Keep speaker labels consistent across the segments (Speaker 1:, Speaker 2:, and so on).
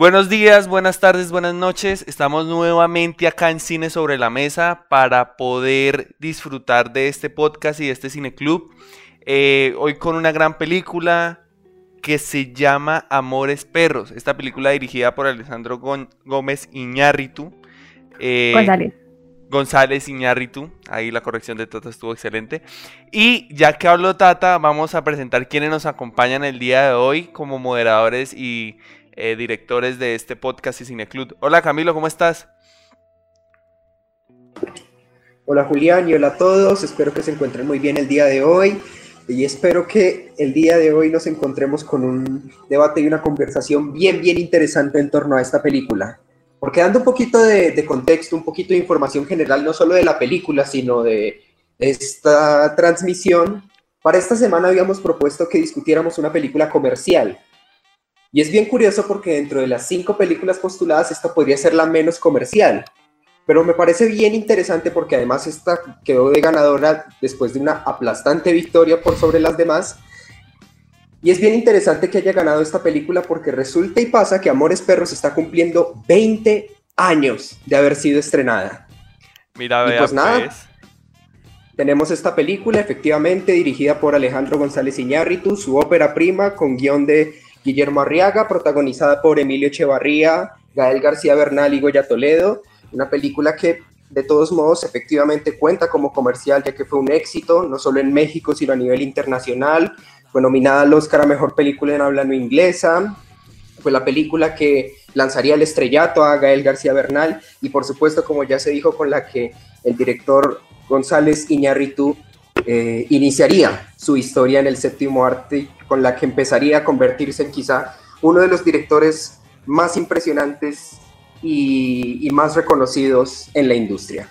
Speaker 1: Buenos días, buenas tardes, buenas noches. Estamos nuevamente acá en Cine sobre la Mesa para poder disfrutar de este podcast y de este cineclub. Eh, hoy con una gran película que se llama Amores Perros. Esta película dirigida por Alessandro Gómez Iñárritu.
Speaker 2: Eh, González.
Speaker 1: González Iñárritu. Ahí la corrección de Tata estuvo excelente. Y ya que hablo Tata, vamos a presentar quienes nos acompañan el día de hoy como moderadores y eh, directores de este podcast y Cineclub. Hola Camilo, ¿cómo estás?
Speaker 3: Hola Julián y hola a todos, espero que se encuentren muy bien el día de hoy y espero que el día de hoy nos encontremos con un debate y una conversación bien, bien interesante en torno a esta película. Porque dando un poquito de, de contexto, un poquito de información general, no solo de la película, sino de esta transmisión, para esta semana habíamos propuesto que discutiéramos una película comercial, y es bien curioso porque dentro de las cinco películas postuladas, esta podría ser la menos comercial. Pero me parece bien interesante porque además esta quedó de ganadora después de una aplastante victoria por sobre las demás. Y es bien interesante que haya ganado esta película porque resulta y pasa que Amores Perros está cumpliendo 20 años de haber sido estrenada.
Speaker 1: Mira, vea, pues nada, pues.
Speaker 3: tenemos esta película efectivamente dirigida por Alejandro González Iñárritu, su ópera prima con guion de Guillermo Arriaga, protagonizada por Emilio Echevarría, Gael García Bernal y Goya Toledo, una película que de todos modos efectivamente cuenta como comercial, ya que fue un éxito, no solo en México, sino a nivel internacional, fue nominada al Oscar a Mejor Película en Habla No Inglesa, fue la película que lanzaría el estrellato a Gael García Bernal. Y por supuesto, como ya se dijo, con la que el director González Iñárritu eh, iniciaría su historia en el séptimo arte, con la que empezaría a convertirse en quizá uno de los directores más impresionantes y más reconocidos en la industria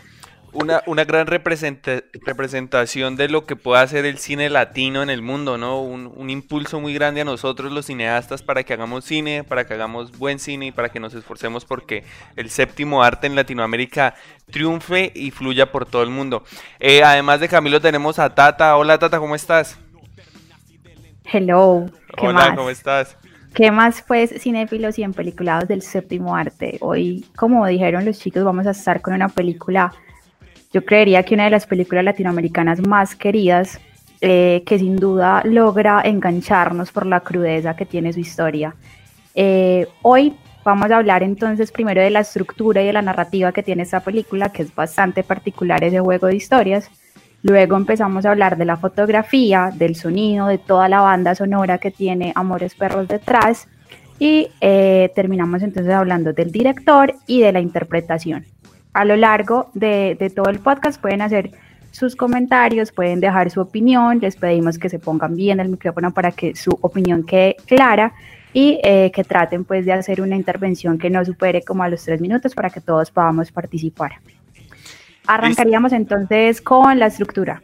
Speaker 1: una, una gran representación de lo que puede hacer el cine latino en el mundo, ¿no? Un, impulso muy grande a nosotros los cineastas para que hagamos cine, para que hagamos buen cine y para que nos esforcemos porque el séptimo arte en Latinoamérica triunfe y fluya por todo el mundo. Eh, además de Camilo tenemos a Tata. Hola Tata, ¿cómo estás?
Speaker 2: Hello.
Speaker 1: Hola, ¿cómo estás?
Speaker 2: ¿Qué más pues cinéfilos y en peliculados del séptimo arte? Hoy, como dijeron los chicos, vamos a estar con una película yo creería que una de las películas latinoamericanas más queridas, eh, que sin duda logra engancharnos por la crudeza que tiene su historia. Eh, hoy vamos a hablar entonces primero de la estructura y de la narrativa que tiene esta película, que es bastante particular ese juego de historias. Luego empezamos a hablar de la fotografía, del sonido, de toda la banda sonora que tiene Amores Perros detrás. Y eh, terminamos entonces hablando del director y de la interpretación a lo largo de, todo el podcast pueden hacer sus comentarios, pueden dejar su opinión, les pedimos que se pongan bien el micrófono para que su opinión quede clara y eh, que traten pues de hacer una intervención que no supere como a los tres minutos para que todos podamos participar. Arrancaríamos entonces con la estructura.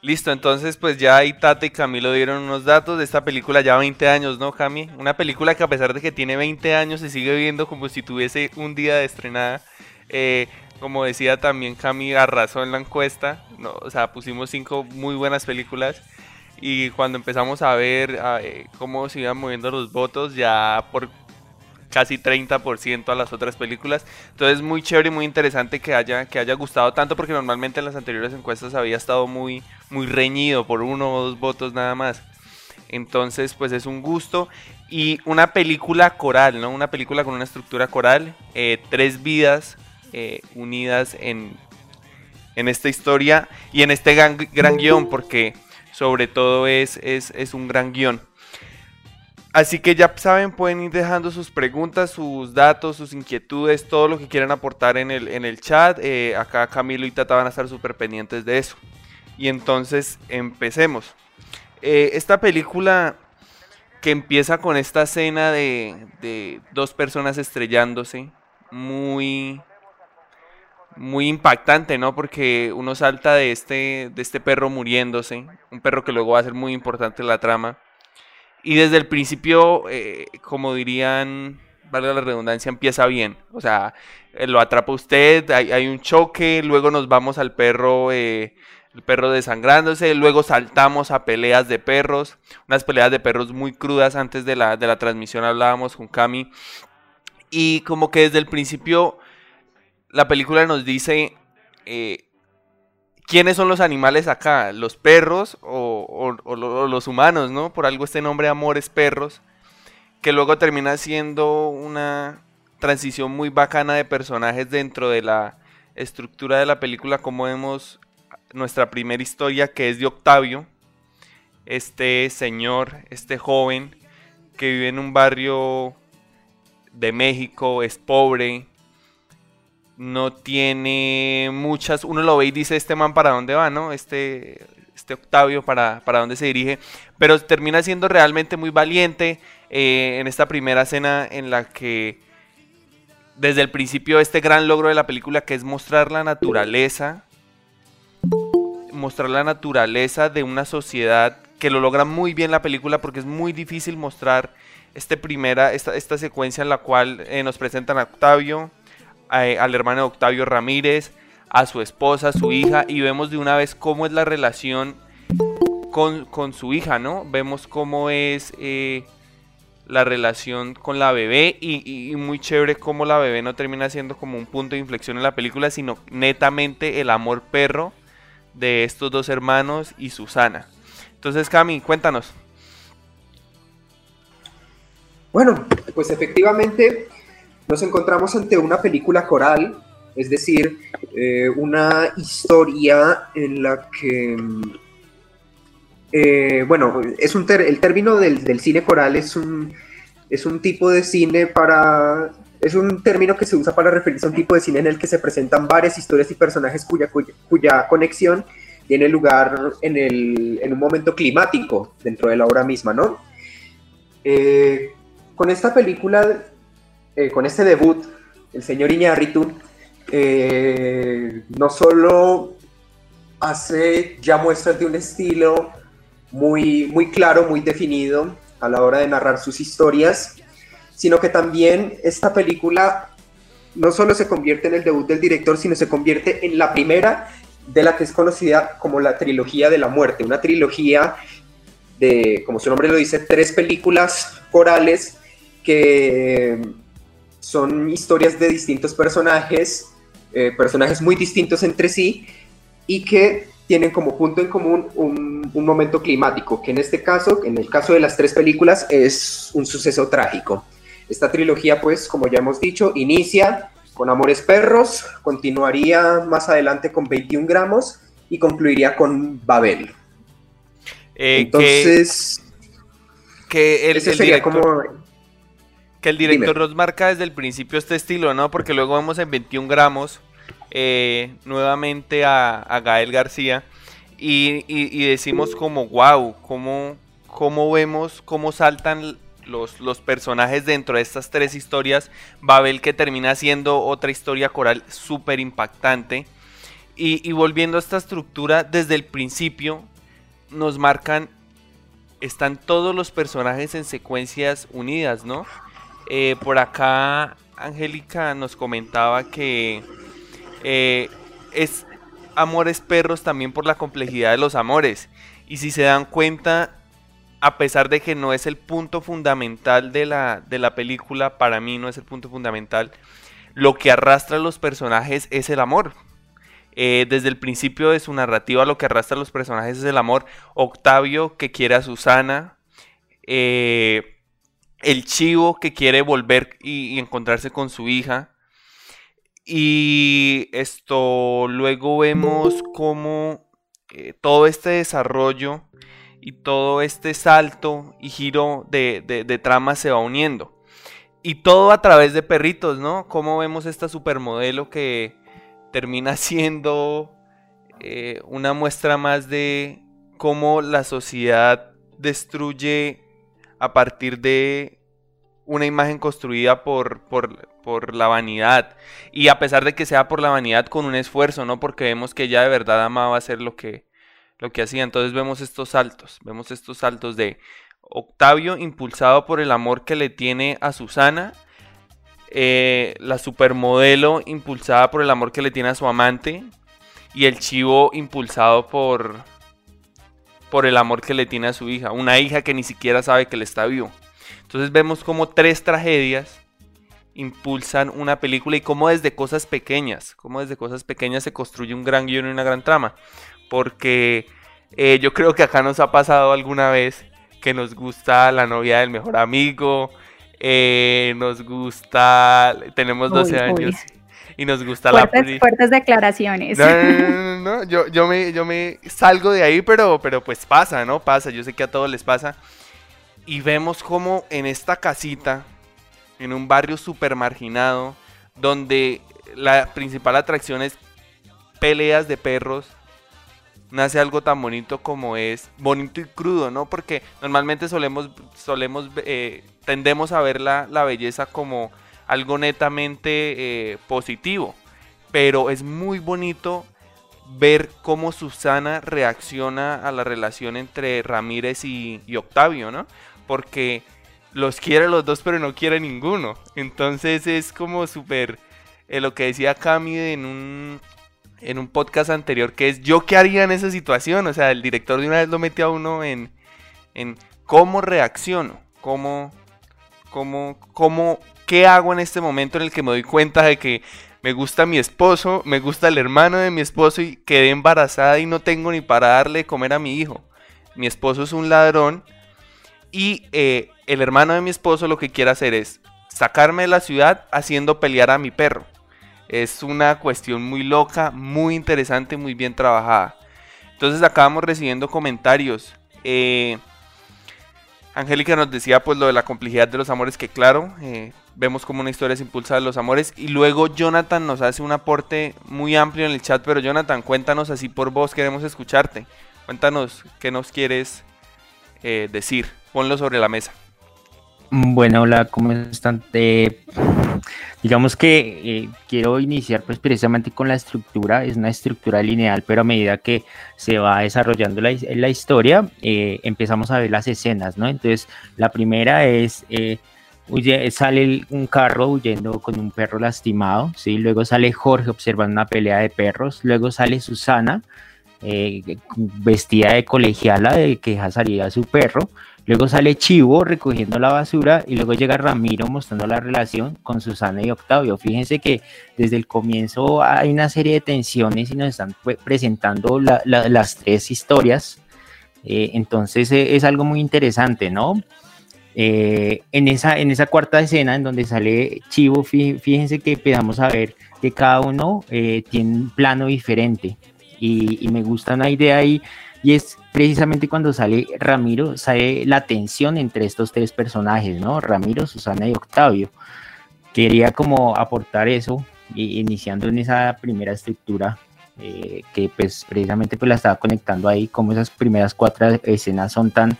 Speaker 1: Listo, entonces pues ya ahí Tata y Camilo dieron unos datos de esta película ya 20 años, ¿no, Cami? Una película que a pesar de que tiene 20 años se sigue viendo como si tuviese un día de estrenada. Eh, como decía también Cami, arrasó en la encuesta. No, o sea, pusimos cinco muy buenas películas. Y cuando empezamos a ver eh, cómo se iban moviendo los votos, ya por casi 30% a las otras películas. Entonces muy chévere y muy interesante que haya, que haya gustado tanto porque normalmente en las anteriores encuestas había estado muy, muy reñido por uno o dos votos nada más. Entonces pues es un gusto. Y una película coral, ¿no? Una película con una estructura coral. Eh, tres vidas eh, unidas en, en, esta historia y en este gran, gran guion, porque sobre todo es, es, es, un gran guion. Así que ya saben, pueden ir dejando sus preguntas, sus datos, sus inquietudes, todo lo que quieran aportar en el, en el chat. Eh, acá Camilo y Tata van a estar súper pendientes de eso. Y entonces empecemos. Eh, esta película que empieza con esta escena de, de dos personas estrellándose, muy muy impactante, ¿no? Porque uno salta de este, de este perro muriéndose, un perro que luego va a ser muy importante en la trama. Y desde el principio, eh, como dirían, vale la redundancia, empieza bien. O sea, eh, lo atrapa usted, hay, un choque, luego nos vamos al perro, eh, el perro desangrándose, luego saltamos a peleas de perros, unas peleas de perros muy crudas antes de la, de la transmisión hablábamos con Cami Y como que desde el principio la película nos dice eh, quiénes son los animales acá, los perros o, los humanos, ¿no? Por algo este nombre Amores Perros, que luego termina siendo una transición muy bacana de personajes dentro de la estructura de la película, como vemos nuestra primera historia que es de Octavio, este señor, este joven que vive en un barrio de México, es pobre, no tiene muchas, uno lo ve y dice este man para dónde va, ¿no? Este, este Octavio para, para dónde se dirige, pero termina siendo realmente muy valiente eh, en esta primera escena en la que desde el principio este gran logro de la película que es mostrar la naturaleza, mostrar la naturaleza de una sociedad que lo logra muy bien la película porque es muy difícil mostrar este primera, esta, esta secuencia en la cual eh, nos presentan a Octavio, al hermano Octavio Ramírez, a su esposa, a su hija, y vemos de una vez cómo es la relación con, su hija, ¿no? Vemos cómo es eh, la relación con la bebé y, muy chévere cómo la bebé no termina siendo como un punto de inflexión en la película, sino netamente el amor perro de estos dos hermanos y Susana. Entonces, Cami, cuéntanos.
Speaker 3: Bueno, pues efectivamente nos encontramos ante una película coral, es decir, eh, una historia en la que, eh, bueno, es un el término del, cine coral es un, es un tipo de cine para es un término que se usa para referirse a un tipo de cine en el que se presentan varias historias y personajes cuya, cuya, conexión tiene lugar en, el, en, un momento climático dentro de la obra misma, ¿no? Eh, con esta película eh, con este debut, el señor Iñárritu eh, no solo hace ya muestras de un estilo muy, muy claro, muy definido a la hora de narrar sus historias, sino que también esta película no solo se convierte en el debut del director, sino se convierte en la primera de la que es conocida como la trilogía de la muerte, una trilogía de, como su nombre lo dice, tres películas corales que son historias de distintos personajes, eh, personajes muy distintos entre sí y que tienen como punto en común un, un, momento climático, que en este caso, en el caso de las tres películas, es un suceso trágico. Esta trilogía, pues, como ya hemos dicho, inicia con Amores Perros, continuaría más adelante con 21 gramos y concluiría con Babel.
Speaker 1: Eh, Entonces, que, ese sería como que el director nos marca desde el principio este estilo, ¿no? Porque luego vemos en 21 gramos eh, nuevamente a, Gael García y, decimos como, wow, cómo, cómo vemos cómo saltan los, los, personajes dentro de estas tres historias. Babel que termina siendo otra historia coral súper impactante. Y, y volviendo a esta estructura, desde el principio nos marcan, están todos los personajes en secuencias unidas, ¿no? Eh, por acá Angélica nos comentaba que eh, es Amores Perros también por la complejidad de los amores. Y si se dan cuenta, a pesar de que no es el punto fundamental de la, de la película, para mí no es el punto fundamental, lo que arrastra a los personajes es el amor. Eh, desde el principio de su narrativa lo que arrastra a los personajes es el amor. Octavio que quiere a Susana. El chivo que quiere volver y, encontrarse con su hija. Y esto luego vemos cómo eh, todo este desarrollo y todo este salto y giro de, de, trama se va uniendo. Y todo a través de perritos, ¿no? Cómo vemos esta supermodelo que termina siendo eh, una muestra más de cómo la sociedad destruye a partir de una imagen construida por, por, la vanidad. Y a pesar de que sea por la vanidad, con un esfuerzo, ¿no? Porque vemos que ella de verdad amaba hacer lo que, lo que hacía. Entonces vemos estos saltos, vemos estos saltos de Octavio impulsado por el amor que le tiene a Susana. Eh, la supermodelo impulsada por el amor que le tiene a su amante. Y el chivo impulsado por, por el amor que le tiene a su hija, una hija que ni siquiera sabe que le está vivo. Entonces vemos como tres tragedias impulsan una película y cómo desde cosas pequeñas, cómo desde cosas pequeñas se construye un gran guion y una gran trama. Porque eh, yo creo que acá nos ha pasado alguna vez que nos gusta la novia del mejor amigo, eh, nos gusta, tenemos 12 años y nos gusta
Speaker 2: la... Fuertes declaraciones.
Speaker 1: No, no, no, Yo, yo, me, yo me salgo de ahí, pero, pero pues pasa, ¿no? Pasa, yo sé que a todos les pasa. Y vemos como en esta casita, en un barrio súper marginado, donde la principal atracción es peleas de perros, nace algo tan bonito como es bonito y crudo, ¿no? Porque normalmente solemos, solemos eh, tendemos a ver la, belleza como algo netamente eh, positivo, pero es muy bonito ver cómo Susana reacciona a la relación entre Ramírez y, Octavio, ¿no? Porque los quiere los dos, pero no quiere ninguno. Entonces es como súper eh, lo que decía Cami en un, en un podcast anterior, que es yo qué haría en esa situación. O sea, el director de una vez lo metió a uno en, en cómo reacciono, cómo, cómo, cómo, qué hago en este momento en el que me doy cuenta de que me gusta mi esposo, me gusta el hermano de mi esposo y quedé embarazada y no tengo ni para darle de comer a mi hijo. Mi esposo es un ladrón y eh, el hermano de mi esposo lo que quiere hacer es sacarme de la ciudad haciendo pelear a mi perro. Es una cuestión muy loca, muy interesante, muy bien trabajada. Entonces acabamos recibiendo comentarios. Eh, Angélica nos decía pues lo de la complejidad de los amores, que claro, eh, vemos como una historia se impulsa de los amores. Y luego Jonathan nos hace un aporte muy amplio en el chat, pero Jonathan, cuéntanos así por vos, queremos escucharte. Cuéntanos qué nos quieres eh, decir, ponlo sobre la mesa.
Speaker 4: Bueno, hola, ¿cómo están? digamos que eh, quiero iniciar pues precisamente con la estructura, es una estructura lineal, pero a medida que se va desarrollando la, la historia, eh, empezamos a ver las escenas, ¿no? Entonces, la primera es, eh, sale un carro huyendo con un perro lastimado, ¿sí? Luego sale Jorge observando una pelea de perros, luego sale Susana, vestida de colegiala de que deja salir a su perro, Luego sale Chivo recogiendo la basura y luego llega Ramiro mostrando la relación con Susana y Octavio. Fíjense que desde el comienzo hay una serie de tensiones y nos están presentando las tres historias. Eh, entonces eh, es algo muy interesante, ¿no? Eh, en, esa, en esa cuarta escena en donde sale Chivo, fíjense que empezamos a ver que cada uno tiene un plano diferente y, y me gusta una idea ahí y es precisamente cuando sale Ramiro, sale la tensión entre estos tres personajes, ¿no? Ramiro, Susana y Octavio. Quería como aportar eso, iniciando en esa primera estructura, eh, que pues precisamente pues la estaba conectando ahí, como esas primeras cuatro escenas son tan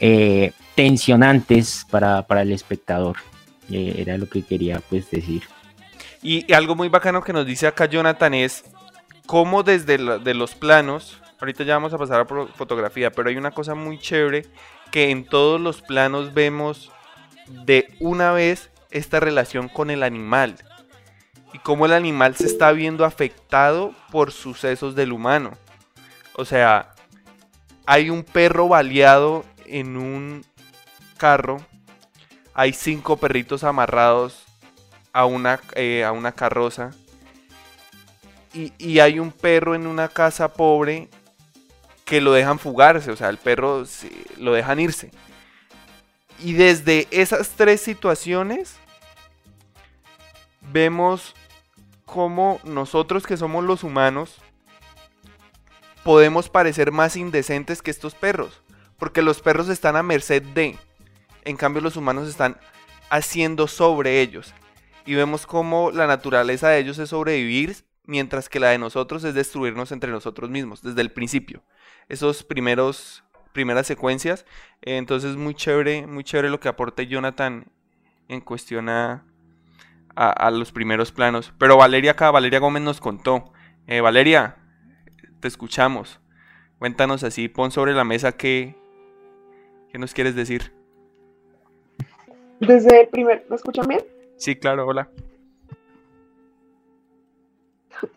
Speaker 4: eh, tensionantes para, el espectador. Eh, era lo que quería pues decir.
Speaker 1: Y, algo muy bacano que nos dice acá Jonathan es cómo desde de los planos Ahorita ya vamos a pasar a fotografía, pero hay una cosa muy chévere que en todos los planos vemos de una vez esta relación con el animal y cómo el animal se está viendo afectado por sucesos del humano. O sea, hay un perro baleado en un carro, hay cinco perritos amarrados a una, eh, a una carroza y, y hay un perro en una casa pobre que lo dejan fugarse, o sea, el perro lo dejan irse. Y desde esas tres situaciones vemos cómo nosotros que somos los humanos podemos parecer más indecentes que estos perros, porque los perros están a merced de, en cambio los humanos están haciendo sobre ellos. Y vemos cómo la naturaleza de ellos es sobrevivir, mientras que la de nosotros es destruirnos entre nosotros mismos, desde el principio esos primeros primeras secuencias. entonces muy chévere, muy chévere lo que aporte Jonathan en cuestión a, a, los primeros planos. Pero Valeria acá, Valeria Gómez nos contó. Eh, Valeria, te escuchamos. Cuéntanos así, pon sobre la mesa qué, qué nos quieres decir.
Speaker 5: Desde el primer, ¿me escuchan bien?
Speaker 1: Sí, claro, hola.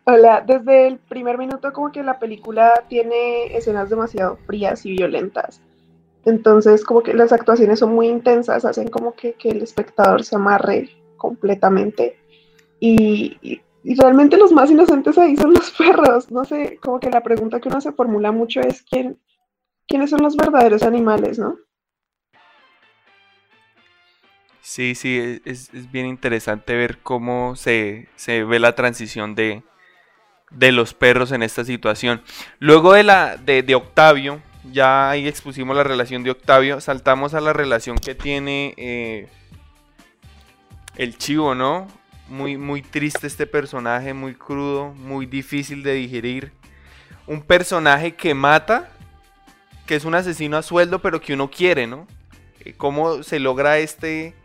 Speaker 5: Hola, desde el primer minuto como que la película tiene escenas demasiado frías y violentas. Entonces como que las actuaciones son muy intensas, hacen como que, el espectador se amarre completamente. Y, realmente los más inocentes ahí son los perros. No sé, como que la pregunta que uno se formula mucho es quién, quiénes son los verdaderos animales, ¿no?
Speaker 1: Sí, sí, es, bien interesante ver cómo se, ve la transición de, de, los perros en esta situación. Luego de, la, de, Octavio, ya ahí expusimos la relación de Octavio, saltamos a la relación que tiene eh, el chivo, ¿no? Muy, muy triste este personaje, muy crudo, muy difícil de digerir. Un personaje que mata, que es un asesino a sueldo, pero que uno quiere, ¿no? Eh, ¿Cómo se logra este,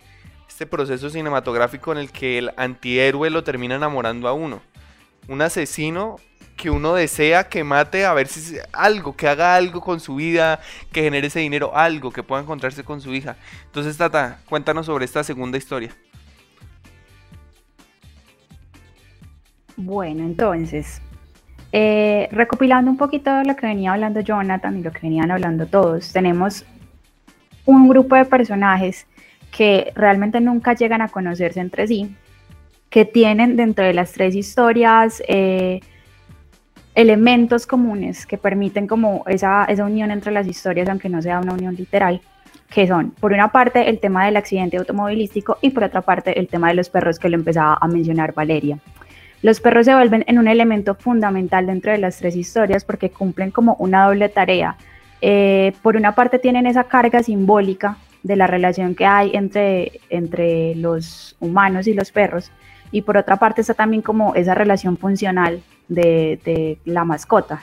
Speaker 1: este proceso cinematográfico en el que el antihéroe lo termina enamorando a uno? Un asesino que uno desea que mate a ver si algo, que haga algo con su vida, que genere ese dinero, algo, que pueda encontrarse con su hija. Entonces, Tata, cuéntanos sobre esta segunda historia.
Speaker 2: Bueno, entonces, eh, recopilando un poquito de lo que venía hablando Jonathan y lo que venían hablando todos, tenemos un grupo de personajes que realmente nunca llegan a conocerse entre sí, que tienen dentro de las tres historias eh, elementos comunes que permiten como esa, esa unión entre las historias, aunque no sea una unión literal, que son, por una parte, el tema del accidente automovilístico y por otra parte, el tema de los perros que lo empezaba a mencionar Valeria. Los perros se vuelven en un elemento fundamental dentro de las tres historias porque cumplen como una doble tarea. Eh, por una parte tienen esa carga simbólica de la relación que hay entre, entre los humanos y los perros y por otra parte está también como esa relación funcional de, la mascota.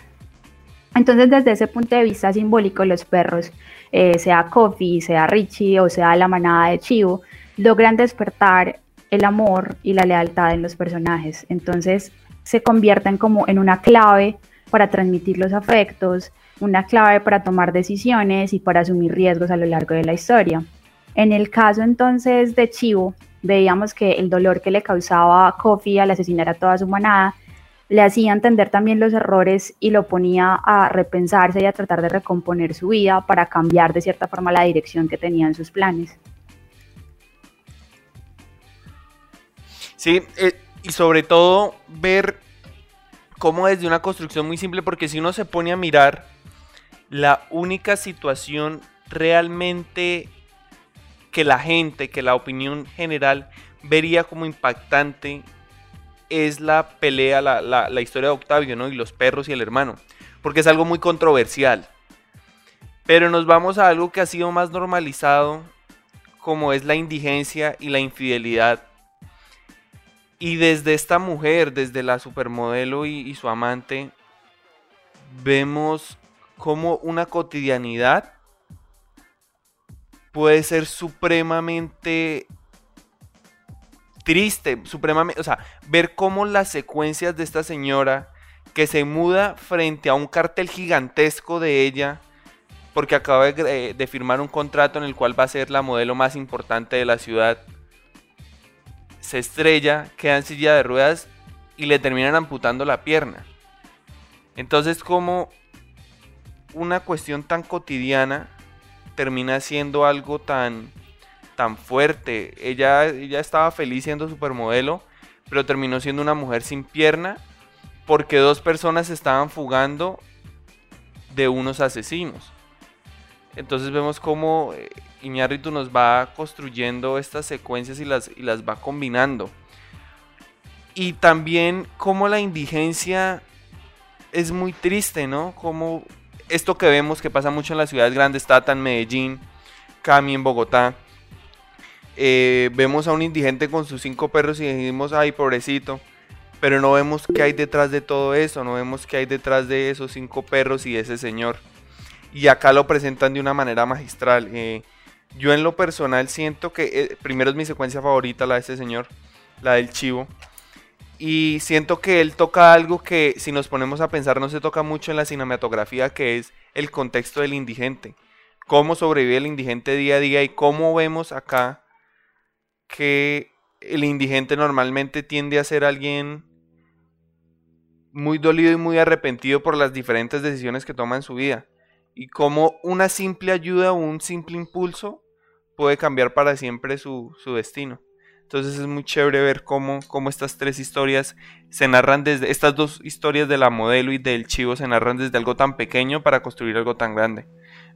Speaker 2: Entonces desde ese punto de vista simbólico los perros, eh, sea Coffee, sea Richie o sea la manada de Chivo, logran despertar el amor y la lealtad en los personajes. Entonces se convierten como en una clave para transmitir los afectos, una clave para tomar decisiones y para asumir riesgos a lo largo de la historia. En el caso entonces de Chivo, veíamos que el dolor que le causaba a Kofi al asesinar a toda su manada le hacía entender también los errores y lo ponía a repensarse y a tratar de recomponer su vida para cambiar de cierta forma la dirección que tenían sus planes.
Speaker 1: Sí, eh, y sobre todo ver cómo desde una construcción muy simple, porque si uno se pone a mirar, la única situación realmente que la gente, que la opinión general vería como impactante es la pelea, la, la, historia de Octavio, ¿no? Y los perros y el hermano, porque es algo muy controversial. Pero nos vamos a algo que ha sido más normalizado, como es la indigencia y la infidelidad y desde esta mujer, desde la supermodelo y, su amante, vemos como una cotidianidad puede ser supremamente triste, supremamente, o sea, ver cómo las secuencias de esta señora que se muda frente a un cartel gigantesco de ella, porque acaba de, de, firmar un contrato en el cual va a ser la modelo más importante de la ciudad, se estrella, queda en silla de ruedas y le terminan amputando la pierna. Entonces como una cuestión tan cotidiana termina siendo algo tan, tan fuerte. Ella, ella estaba feliz siendo supermodelo, pero terminó siendo una mujer sin pierna porque dos personas estaban fugando de unos asesinos. Entonces vemos cómo eh, Iñárritu nos va construyendo estas secuencias y las, y las va combinando. Y también cómo la indigencia es muy triste, ¿no? Como esto que vemos que pasa mucho en las ciudades grandes, Tata en Medellín, Cami en Bogotá. Eh, vemos a un indigente con sus cinco perros y decimos, ay, pobrecito. Pero no vemos qué hay detrás de todo eso, no vemos qué hay detrás de esos cinco perros y de ese señor y acá lo presentan de una manera magistral. Eh, yo en lo personal siento que eh, primero es mi secuencia favorita, la de este señor, la del chivo. Y siento que él toca algo que si nos ponemos a pensar no se toca mucho en la cinematografía, que es el contexto del indigente. Cómo sobrevive el indigente día a día y cómo vemos acá que el indigente normalmente tiende a ser alguien muy dolido y muy arrepentido por las diferentes decisiones que toma en su vida y cómo una simple ayuda o un simple impulso puede cambiar para siempre su, destino. Entonces es muy chévere ver cómo, cómo estas tres historias se narran desde, estas dos historias de la modelo y del chivo se narran desde algo tan pequeño para construir algo tan grande.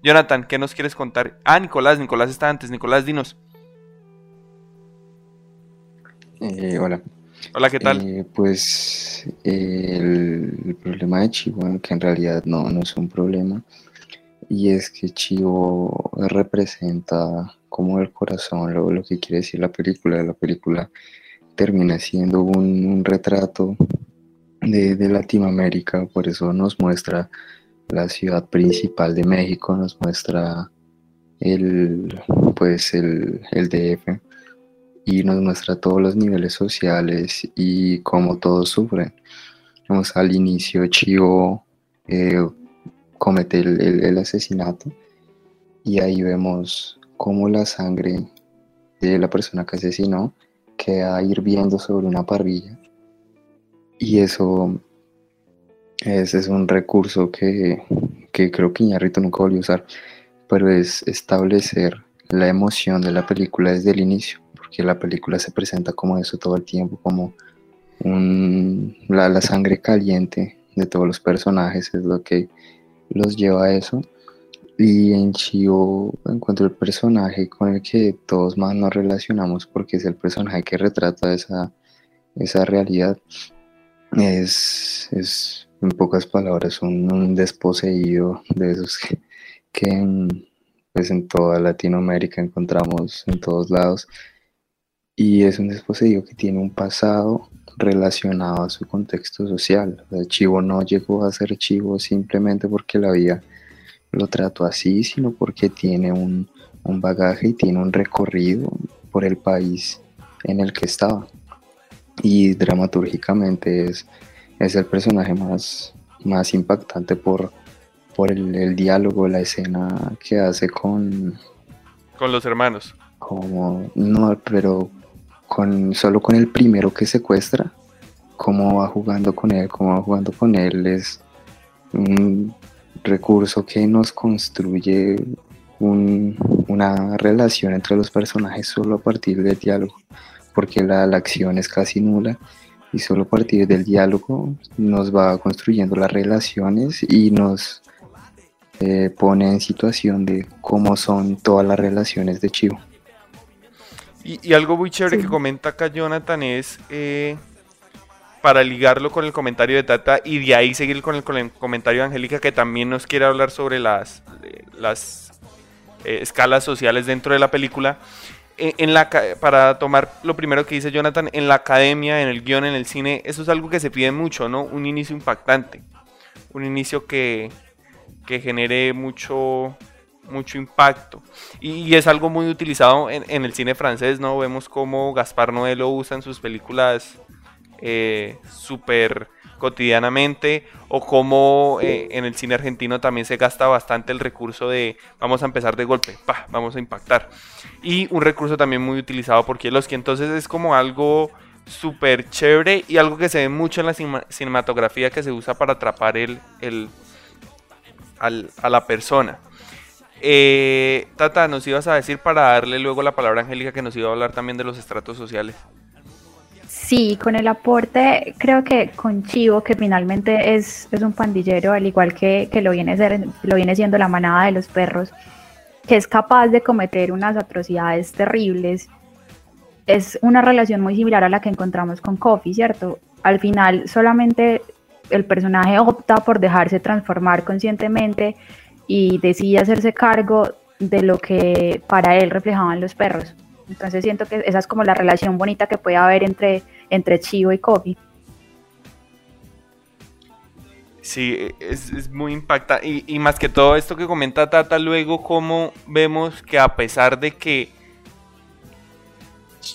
Speaker 1: Jonathan, ¿qué nos quieres contar? Ah, Nicolás, Nicolás está antes. Nicolás, dinos.
Speaker 6: Eh, hola.
Speaker 1: Hola, ¿qué tal?
Speaker 6: Eh, pues el, problema de Chivo, que en realidad no, no es un problema, y es que Chivo representa como el corazón, lo, lo que quiere decir la película. La película termina siendo un, retrato de, Latinoamérica, por eso nos muestra la ciudad principal de México, nos muestra el, pues el, el DF y nos muestra todos los niveles sociales y cómo todos sufren. Vamos al inicio, Chivo eh, comete el, asesinato y ahí vemos cómo la sangre de la persona que asesinó queda hirviendo sobre una parrilla. Y eso ese es un recurso que, que creo que Iñarrito nunca volvió a usar, pero es establecer la emoción de la película desde el inicio que la película se presenta como eso todo el tiempo, como la, sangre caliente de todos los personajes es lo que los lleva a eso. Y en Chio encuentro el personaje con el que todos más nos relacionamos porque es el personaje que retrata esa, esa realidad. Es, es, en pocas palabras, un, desposeído de esos que, que pues en toda Latinoamérica encontramos en todos lados y es un desposeído que tiene un pasado relacionado a su contexto social. El chivo no llegó a ser chivo simplemente porque la vida lo trató así, sino porque tiene un, bagaje y tiene un recorrido por el país en el que estaba. Y dramatúrgicamente es, es el personaje más, más impactante por, por el, el diálogo, la escena que hace con...
Speaker 1: Con los hermanos.
Speaker 6: Como, no, pero con, solo con el primero que secuestra, cómo va jugando con él, cómo va jugando con él, es un recurso que nos construye una relación entre los personajes solo a partir del diálogo, porque la, acción es casi nula y solo a partir del diálogo nos va construyendo las relaciones y nos eh, pone en situación de cómo son todas las relaciones de Chivo.
Speaker 1: Y, algo muy chévere que comenta acá Jonathan es, eh, para ligarlo con el comentario de Tata y de ahí seguir con el, comentario de Angélica, que también nos quiere hablar sobre las, las eh, escalas sociales dentro de la película. E, en, la, para tomar lo primero que dice Jonathan, en la academia, en el guion, en el cine, eso es algo que se pide mucho, ¿no? Un inicio impactante. Un inicio que, que genere mucho, mucho impacto. Y, es algo muy utilizado en, el cine francés, ¿no? Vemos cómo Gaspar Noé lo usa en sus películas eh, súper cotidianamente o cómo eh, en el cine argentino también se gasta bastante el recurso de vamos a empezar de golpe, vamos a impactar. Y un recurso también muy utilizado por Kieloski, entonces es como algo súper chévere y algo que se ve mucho en la cinematografía que se usa para atrapar el, el a la persona. Eh, Tata, nos ibas a decir para darle luego la palabra a Angélica que nos iba a hablar también de los estratos sociales.
Speaker 2: Sí, con el aporte, creo que con Chivo, que finalmente es, es un pandillero, al igual que, lo, viene ser, lo viene siendo la manada de los perros, que es capaz de cometer unas atrocidades terribles, es una relación muy similar a la que encontramos con Kofi, ¿cierto? Al final solamente el personaje opta por dejarse transformar conscientemente y decide hacerse cargo de lo que para él reflejaban los perros. Entonces siento que esa es como la relación bonita que puede haber entre, entre Chivo y Kobe.
Speaker 1: Sí, es, muy impactante. Y, más que todo esto que comenta Tata, luego cómo vemos que a pesar de que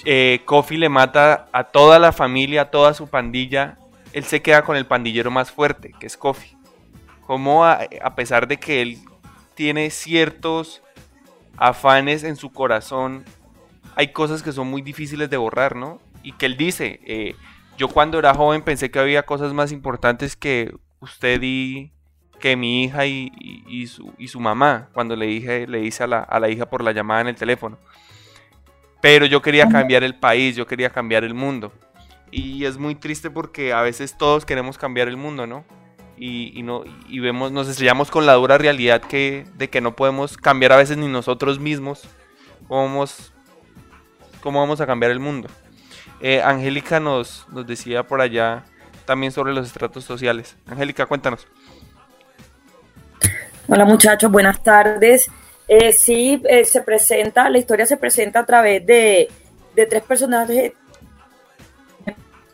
Speaker 1: eh, Kofi le mata a toda la familia, a toda su pandilla, él se queda con el pandillero más fuerte, que es Kofi como a, pesar de que él tiene ciertos afanes en su corazón, hay cosas que son muy difíciles de borrar, ¿no? Y que él dice, eh, yo cuando era joven pensé que había cosas más importantes que usted y que mi hija y, su, y su, mamá, cuando le dije, le hice a la, a la hija por la llamada en el teléfono. pero yo quería cambiar el país, yo quería cambiar el mundo. Y es muy triste porque a veces todos queremos cambiar el mundo, ¿no? Y, no, y vemos, nos estrellamos con la dura realidad que, de que no podemos cambiar a veces ni nosotros mismos. ¿Cómo vamos, cómo vamos a cambiar el mundo? Eh, Angélica nos, nos decía por allá también sobre los estratos sociales. Angélica, cuéntanos.
Speaker 7: Hola muchachos, buenas tardes. Eh, sí, eh, se presenta, la historia se presenta a través de, de tres personajes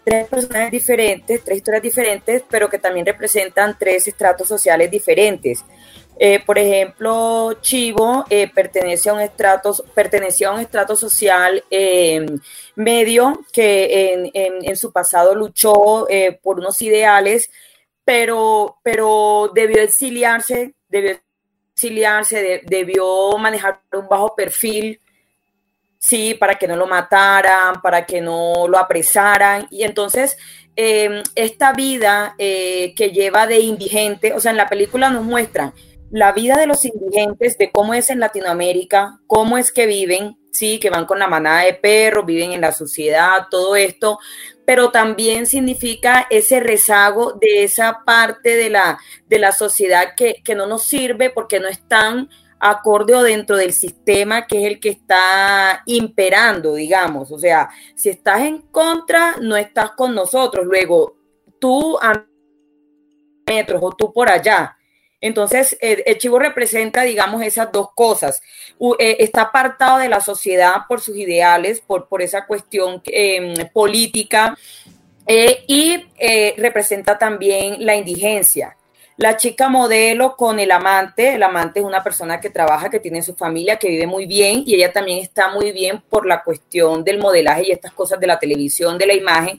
Speaker 7: tres personajes diferentes, tres historias diferentes, pero que también representan tres estratos sociales diferentes. Eh, por ejemplo, Chivo eh, pertenece a un estrato, perteneció a un estrato social eh, medio que en, su pasado luchó por unos ideales, pero, pero debió exiliarse, debió exiliarse, debió manejar un bajo perfil sí, para que no lo mataran, para que no lo apresaran. Y entonces, em, esta vida eh, que lleva de indigente, o sea, en la película nos muestran la vida de los indigentes, de cómo es en Latinoamérica, cómo es que viven, sí, que van con la manada de perros, viven en la sociedad, todo esto, pero también significa ese rezago de esa parte de la, de la sociedad que, que no nos sirve porque no están acorde o dentro del sistema que es el que está imperando, digamos. O sea, si estás en contra, no estás con nosotros. Luego, tú a metros o tú por allá. Entonces, el, chivo representa, digamos, esas dos cosas. Eh, está apartado de la sociedad por sus ideales, por, por esa cuestión em, política, eh, y eh, representa también la indigencia. La chica modelo con el amante, el amante es una persona que trabaja, que tiene su familia, que vive muy bien y ella también está muy bien por la cuestión del modelaje y estas cosas de la televisión, de la imagen.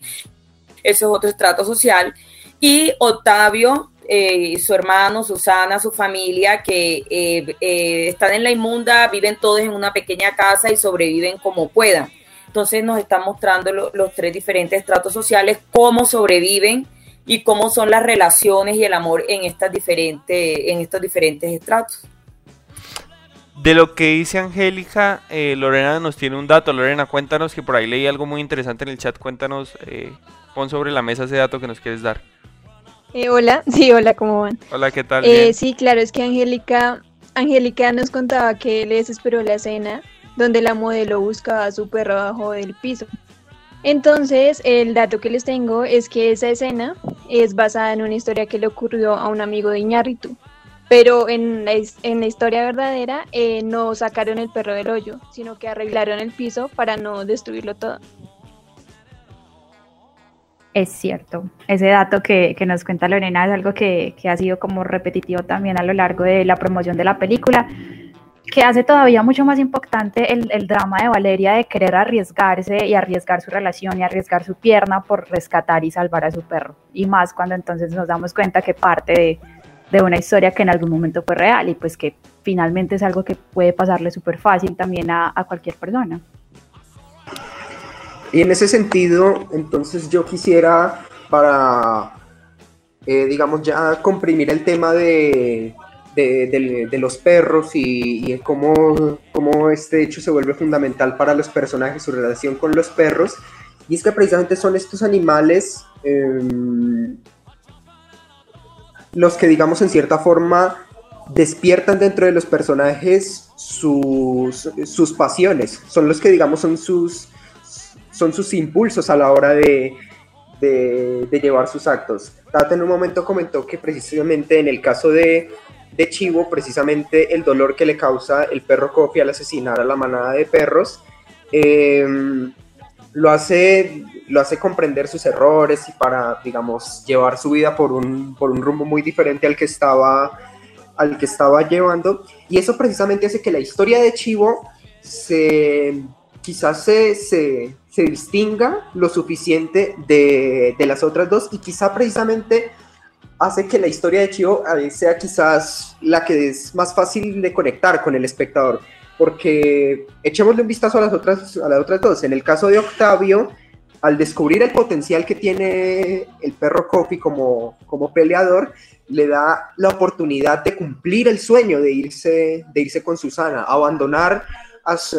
Speaker 7: Eso es otro estrato social. Y Octavio, eh, su hermano, Susana, su familia, que eh, eh, están en la inmunda, viven todos en una pequeña casa y sobreviven como puedan. Entonces nos están mostrando los tres diferentes estratos sociales, cómo sobreviven y cómo son las relaciones y el amor en estas diferentes, en estos diferentes estratos.
Speaker 1: De lo que dice Angélica, eh, Lorena nos tiene un dato. Lorena, cuéntanos que por ahí leí algo muy interesante en el chat. Cuéntanos, eh, pon sobre la mesa ese dato que nos quieres dar.
Speaker 8: Eh, hola, sí, hola, ¿cómo van?
Speaker 1: Hola, ¿qué tal?
Speaker 8: sí, claro, es que Angélica, Angélica nos contaba que le desesperó la escena donde la modelo buscaba a su perro abajo del piso. Entonces, el dato que les tengo es que esa escena es basada en una historia que le ocurrió a un amigo de Iñárritu. Pero en la, en la historia verdadera eh, no sacaron el perro del hoyo, sino que arreglaron el piso para no destruirlo todo.
Speaker 2: Es cierto, ese dato que, nos cuenta Lorena es algo que, que ha sido como repetitivo también a lo largo de la promoción de la película que hace todavía mucho más importante el, el, drama de Valeria de querer arriesgarse y arriesgar su relación y arriesgar su pierna por rescatar y salvar a su perro. Y más cuando entonces nos damos cuenta que parte de, de una historia que en algún momento fue real y pues que finalmente es algo que puede pasarle súper fácil también a, a cualquier persona.
Speaker 3: Y en ese sentido, entonces yo quisiera para, eh, digamos, ya comprimir el tema de de, los perros y, cómo, cómo, este hecho se vuelve fundamental para los personajes, su relación con los perros. Y es que precisamente son estos animales em, los que, digamos, en cierta forma despiertan dentro de los personajes sus, sus pasiones. Son los que, digamos, son sus, son sus impulsos a la hora de, de, de llevar sus actos. Tata en un momento comentó que precisamente en el caso de, de Chivo, precisamente el dolor que le causa el perro Kofi al asesinar a la manada de perros, em, lo, hace, lo hace comprender sus errores y para, digamos, llevar su vida por un, por un rumbo muy diferente al que estaba al que estaba llevando. Y eso precisamente hace que la historia de Chivo se quizás se, se, distinga lo suficiente de, de, las otras dos y quizá precisamente hace que la historia de Chivo sea quizás la que es más fácil de conectar con el espectador. Porque echémosle un vistazo a las otras, a las otras dos. En el caso de Octavio, al descubrir el potencial que tiene el perro Kofi como, como peleador, le da la oportunidad de cumplir el sueño de irse, de irse con Susana, abandonar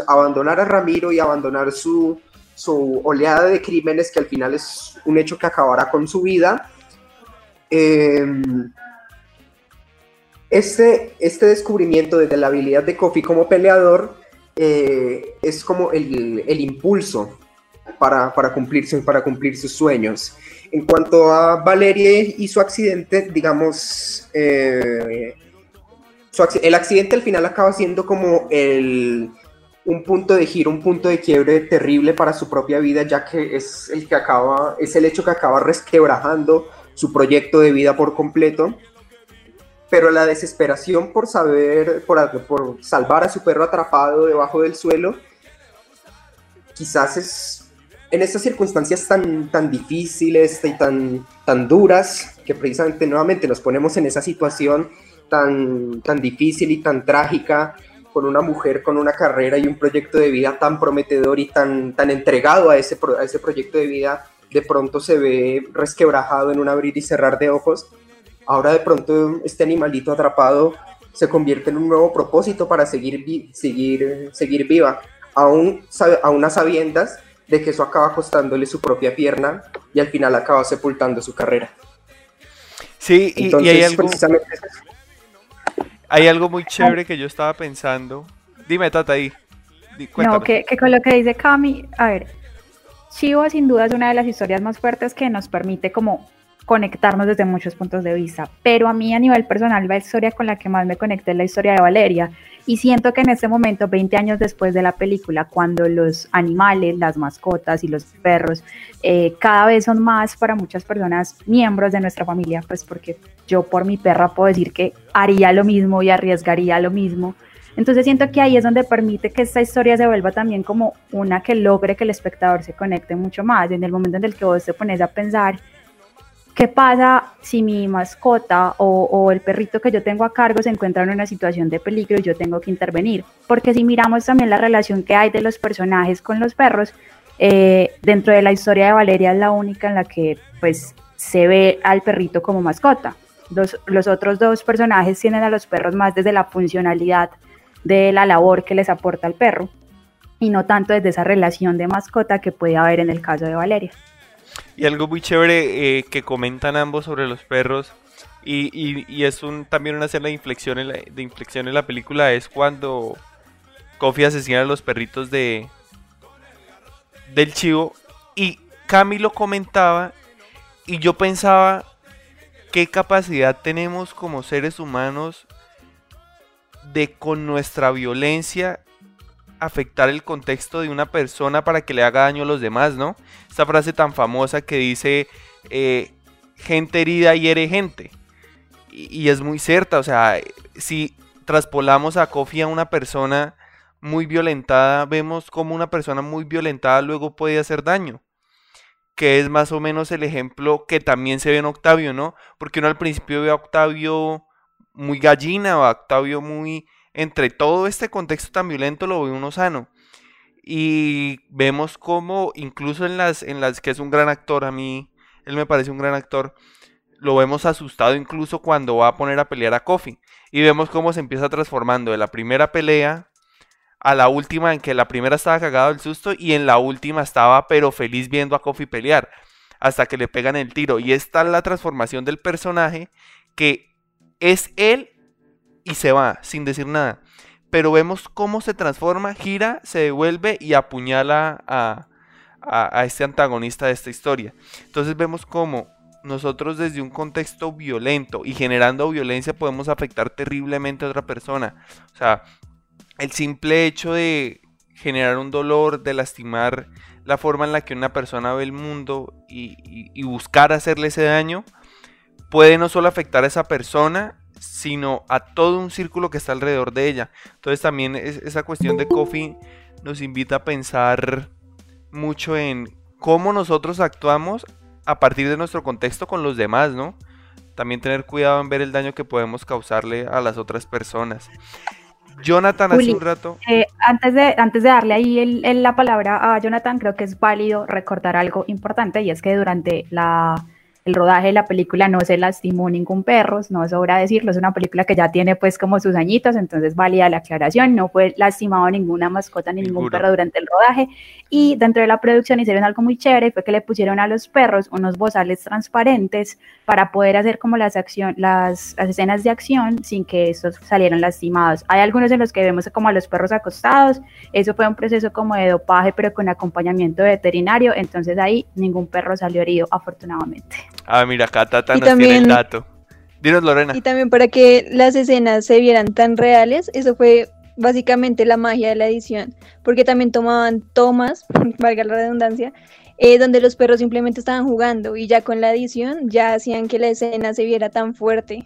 Speaker 3: abandonar a Ramiro y abandonar su, su oleada de crímenes que al final es un hecho que acabará con su vida. Em, este, este descubrimiento de la habilidad de Kofi como peleador eh, es como el, el impulso para, para, cumplirse, para cumplir sus sueños. En cuanto a Valeria y su accidente, digamos, eh, el accidente al final acaba siendo como el, un punto de giro, un punto de quiebre terrible para su propia vida, ya que es el que acaba, es el hecho que acaba resquebrajando su proyecto de vida por completo. Pero la desesperación por saber, por, salvar a su perro atrapado debajo del suelo, quizás es en estas circunstancias tan, tan difíciles y tan, tan duras, que precisamente nuevamente nos ponemos en esa situación tan, tan difícil y tan trágica, con una mujer con una carrera y un proyecto de vida tan prometedor y tan, tan entregado a ese, a ese proyecto de vida, de pronto se ve resquebrajado en un abrir y cerrar de ojos. Ahora de pronto este animalito atrapado se convierte en un nuevo propósito para seguir, seguir, seguir viva, aún, a unas sabiendas de que eso acaba costándole su propia pierna y al final acaba sepultando su carrera.
Speaker 1: Sí, y, hay algo... Hay algo muy chévere que yo estaba pensando. Dime, Tata, ahí.
Speaker 2: No, que, con lo que dice Cami, a ver, Chivo sin duda es una de las historias más fuertes que nos permite como conectarnos desde muchos puntos de vista, pero a mí a nivel personal la historia con la que más me conecté es la historia de Valeria y siento que en este momento, 20 años después de la película, cuando los animales, las mascotas y los perros eh, cada vez son más para muchas personas miembros de nuestra familia, pues porque yo por mi perra puedo decir que haría lo mismo y arriesgaría lo mismo. Entonces siento que ahí es donde permite que esta historia se vuelva también como una que logre que el espectador se conecte mucho más. En el momento en el que vos te pones a pensar ¿Qué pasa si mi mascota o, el perrito que yo tengo a cargo se encuentra en una situación de peligro y yo tengo que intervenir? Porque si miramos también la relación que hay de los personajes con los perros, eh, dentro de la historia de Valeria es la única en la que pues se ve al perrito como mascota. Los, los otros dos personajes tienen a los perros más desde la funcionalidad de la labor que les aporta el perro y no tanto desde esa relación de mascota que puede haber en el caso de Valeria.
Speaker 1: Y algo muy chévere eh, que comentan ambos sobre los perros. Y, es un, también una escena de inflexión, en la, de inflexión en la película. Es cuando Kofi asesina a los perritos de del chivo. Y Cami lo comentaba. Y yo pensaba qué capacidad tenemos como seres humanos de con nuestra violencia afectar el contexto de una persona para que le haga daño a los demás, ¿no? Esta frase tan famosa que dice, eh, gente herida hiere gente. Y, es muy cierta, o sea, si traspolamos a Kofi a una persona muy violentada, vemos como una persona muy violentada luego puede hacer daño. Que es más o menos el ejemplo que también se ve en Octavio, ¿no? Porque uno al principio ve a Octavio muy gallina o a Octavio muy entre todo este contexto tan violento lo ve uno sano. Y vemos como incluso en las, en las que es un gran actor, a mí él me parece un gran actor, lo vemos asustado incluso cuando va a poner a pelear a Kofi. Y vemos cómo se empieza transformando de la primera pelea a la última en que la primera estaba cagado del susto y en la última estaba pero feliz viendo a Kofi pelear hasta que le pegan el tiro. Y es la transformación del personaje que es él y se va sin decir nada. Pero vemos cómo se transforma, gira, se devuelve y apuñala a, este antagonista de esta historia. Entonces vemos cómo nosotros desde un contexto violento y generando violencia podemos afectar terriblemente a otra persona. O sea, el simple hecho de generar un dolor, de lastimar la forma en la que una persona ve el mundo y, y buscar hacerle ese daño, puede no solo afectar a esa persona, sino a todo un círculo que está alrededor de ella. Entonces también esa cuestión de Coffee nos invita a pensar mucho en cómo nosotros actuamos a partir de nuestro contexto con los demás, ¿no? También tener cuidado en ver el daño que podemos causarle a las otras personas. Jonathan, hace un rato.
Speaker 2: Eh, antes, de, antes de darle ahí la palabra a Jonathan, creo que es válido recordar algo importante y es que durante la el rodaje de la película no se lastimó ningún perro, no sobra decirlo, es una película que ya tiene pues como sus añitos, entonces válida la aclaración, no fue lastimado ninguna mascota ni ningún perro durante el rodaje y dentro de la producción hicieron algo muy chévere, fue que le pusieron a los perros unos bozales transparentes para poder hacer como las, acción, las, las escenas de acción sin que estos salieran lastimados. Hay algunos en los que vemos como a los perros acostados, eso fue un proceso como de dopaje pero con acompañamiento veterinario, entonces ahí ningún perro salió herido afortunadamente.
Speaker 1: Ah, mira, acá Tata nos tiene el dato. Dinos, Lorena.
Speaker 8: Y también para que las escenas se vieran tan reales, eso fue básicamente la magia de la edición, porque también tomaban tomas, valga la redundancia, eh, donde los perros simplemente estaban jugando y ya con la edición ya hacían que la escena se viera tan fuerte.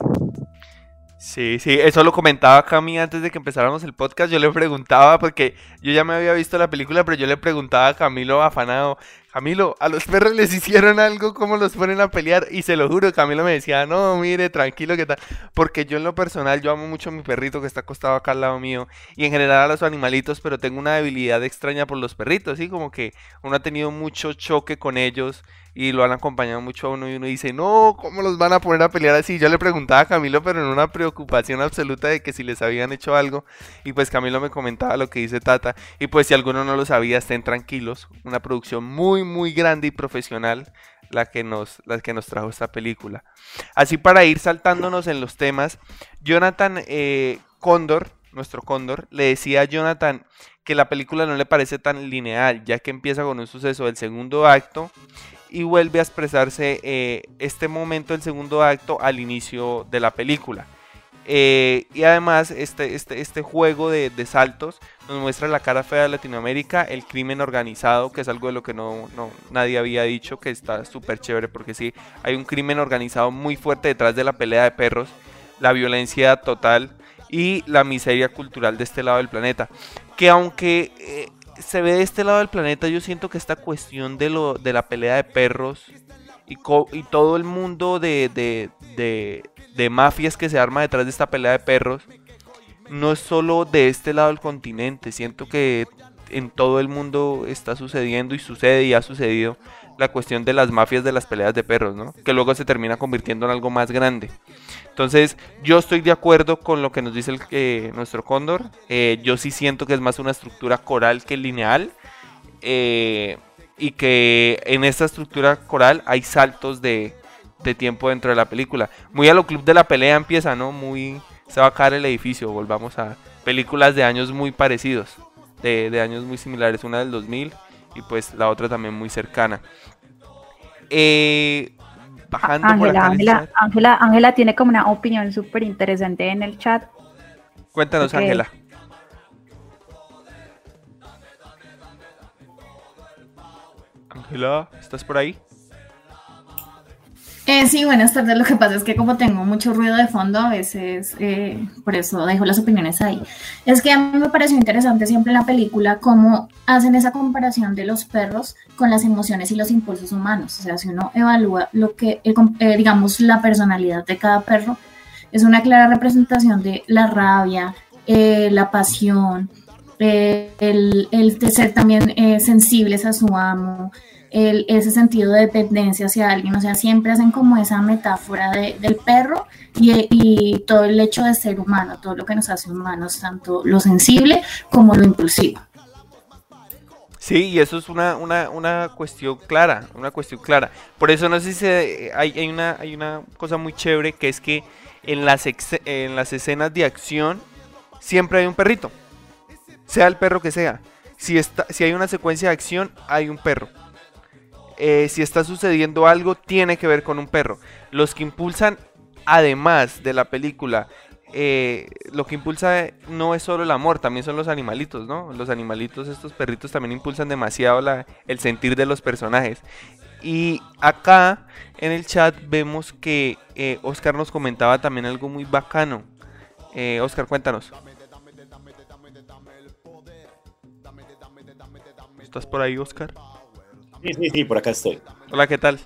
Speaker 1: Sí, sí, eso lo comentaba Cami antes de que empezáramos el podcast. Yo le preguntaba, porque yo ya me había visto la película, pero yo le preguntaba a Camilo afanado, Camilo, a los perros les hicieron algo, ¿cómo los ponen a pelear? Y se lo juro, Camilo me decía, no, mire, tranquilo, ¿qué tal? Porque yo en lo personal, yo amo mucho a mi perrito que está acostado acá al lado mío, y en general a los animalitos, pero tengo una debilidad extraña por los perritos, ¿sí? Como que uno ha tenido mucho choque con ellos y lo han acompañado mucho a uno y uno dice, no, ¿cómo los van a poner a pelear así? Yo le preguntaba a Camilo, pero en una preocupación absoluta de que si les habían hecho algo. Y pues Camilo me comentaba lo que dice Tata. Y pues si alguno no lo sabía, estén tranquilos. Una producción muy, muy grande y profesional la que nos, la que nos trajo esta película. Así para ir saltándonos en los temas, Jonathan eh, Cóndor, nuestro Cóndor, le decía a Jonathan que la película no le parece tan lineal, ya que empieza con un suceso del segundo acto y vuelve a expresarse eh, este momento del segundo acto al inicio de la película. Eh, y además este, este, este juego de, saltos nos muestra la cara fea de Latinoamérica, el crimen organizado, que es algo de lo que no, nadie había dicho, que está súper chévere porque sí, hay un crimen organizado muy fuerte detrás de la pelea de perros, la violencia total y la miseria cultural de este lado del planeta. Que aunque eh, se ve de este lado del planeta, yo siento que esta cuestión de, lo, de la pelea de perros y, todo el mundo de, de, de, mafias que se arma detrás de esta pelea de perros, no es solo de este lado del continente, siento que en todo el mundo está sucediendo y sucede y ha sucedido la cuestión de las mafias de las peleas de perros, ¿no? Que luego se termina convirtiendo en algo más grande. Entonces, yo estoy de acuerdo con lo que nos dice el, eh, nuestro cóndor. Eh, yo sí siento que es más una estructura coral que lineal. Eh, y que en esta estructura coral hay saltos de, tiempo dentro de la película. Muy a lo club de la pelea empieza, ¿no? Muy... Se va a caer el edificio. Volvamos a películas de años muy parecidos. De, de años muy similares. Una del 2000 y pues la otra también muy cercana. Eh,
Speaker 2: Ángela, Ángela, Ángela, tiene como una opinión súper interesante en el chat.
Speaker 1: Cuéntanos, Ángela. Ángela, ¿estás por ahí?
Speaker 9: Eh, sí, buenas tardes. Lo que pasa es que como tengo mucho ruido de fondo, a veces eh, por eso dejo las opiniones ahí. Es que a mí me pareció interesante siempre en la película cómo hacen esa comparación de los perros con las emociones y los impulsos humanos. O sea, si uno evalúa lo que, eh, digamos, la personalidad de cada perro, es una clara representación de la rabia, la pasión, el, el, de ser también sensibles a su amo, ese sentido de dependencia hacia alguien, o sea, siempre hacen como esa metáfora del perro y, todo el hecho de ser humano, todo lo que nos hace humanos, tanto lo sensible como lo impulsivo.
Speaker 1: Sí, y eso es una, una, cuestión clara, una cuestión clara. Por eso no sé si hay, hay, una, hay una cosa muy chévere que es que en las, en las escenas de acción siempre hay un perrito, sea el perro que sea. Si, está, si hay una secuencia de acción, hay un perro. Eh, si está sucediendo algo, tiene que ver con un perro. Los que impulsan, además de la película, eh, lo que impulsa no es solo el amor, también son los animalitos, ¿no? Los animalitos, estos perritos también impulsan demasiado el sentir de los personajes. Y acá en el chat vemos que eh, Oscar nos comentaba también algo muy bacano. Oscar, cuéntanos. ¿Estás por ahí, Oscar?
Speaker 10: Sí, sí, sí, por acá estoy.
Speaker 1: Hola, ¿qué tal?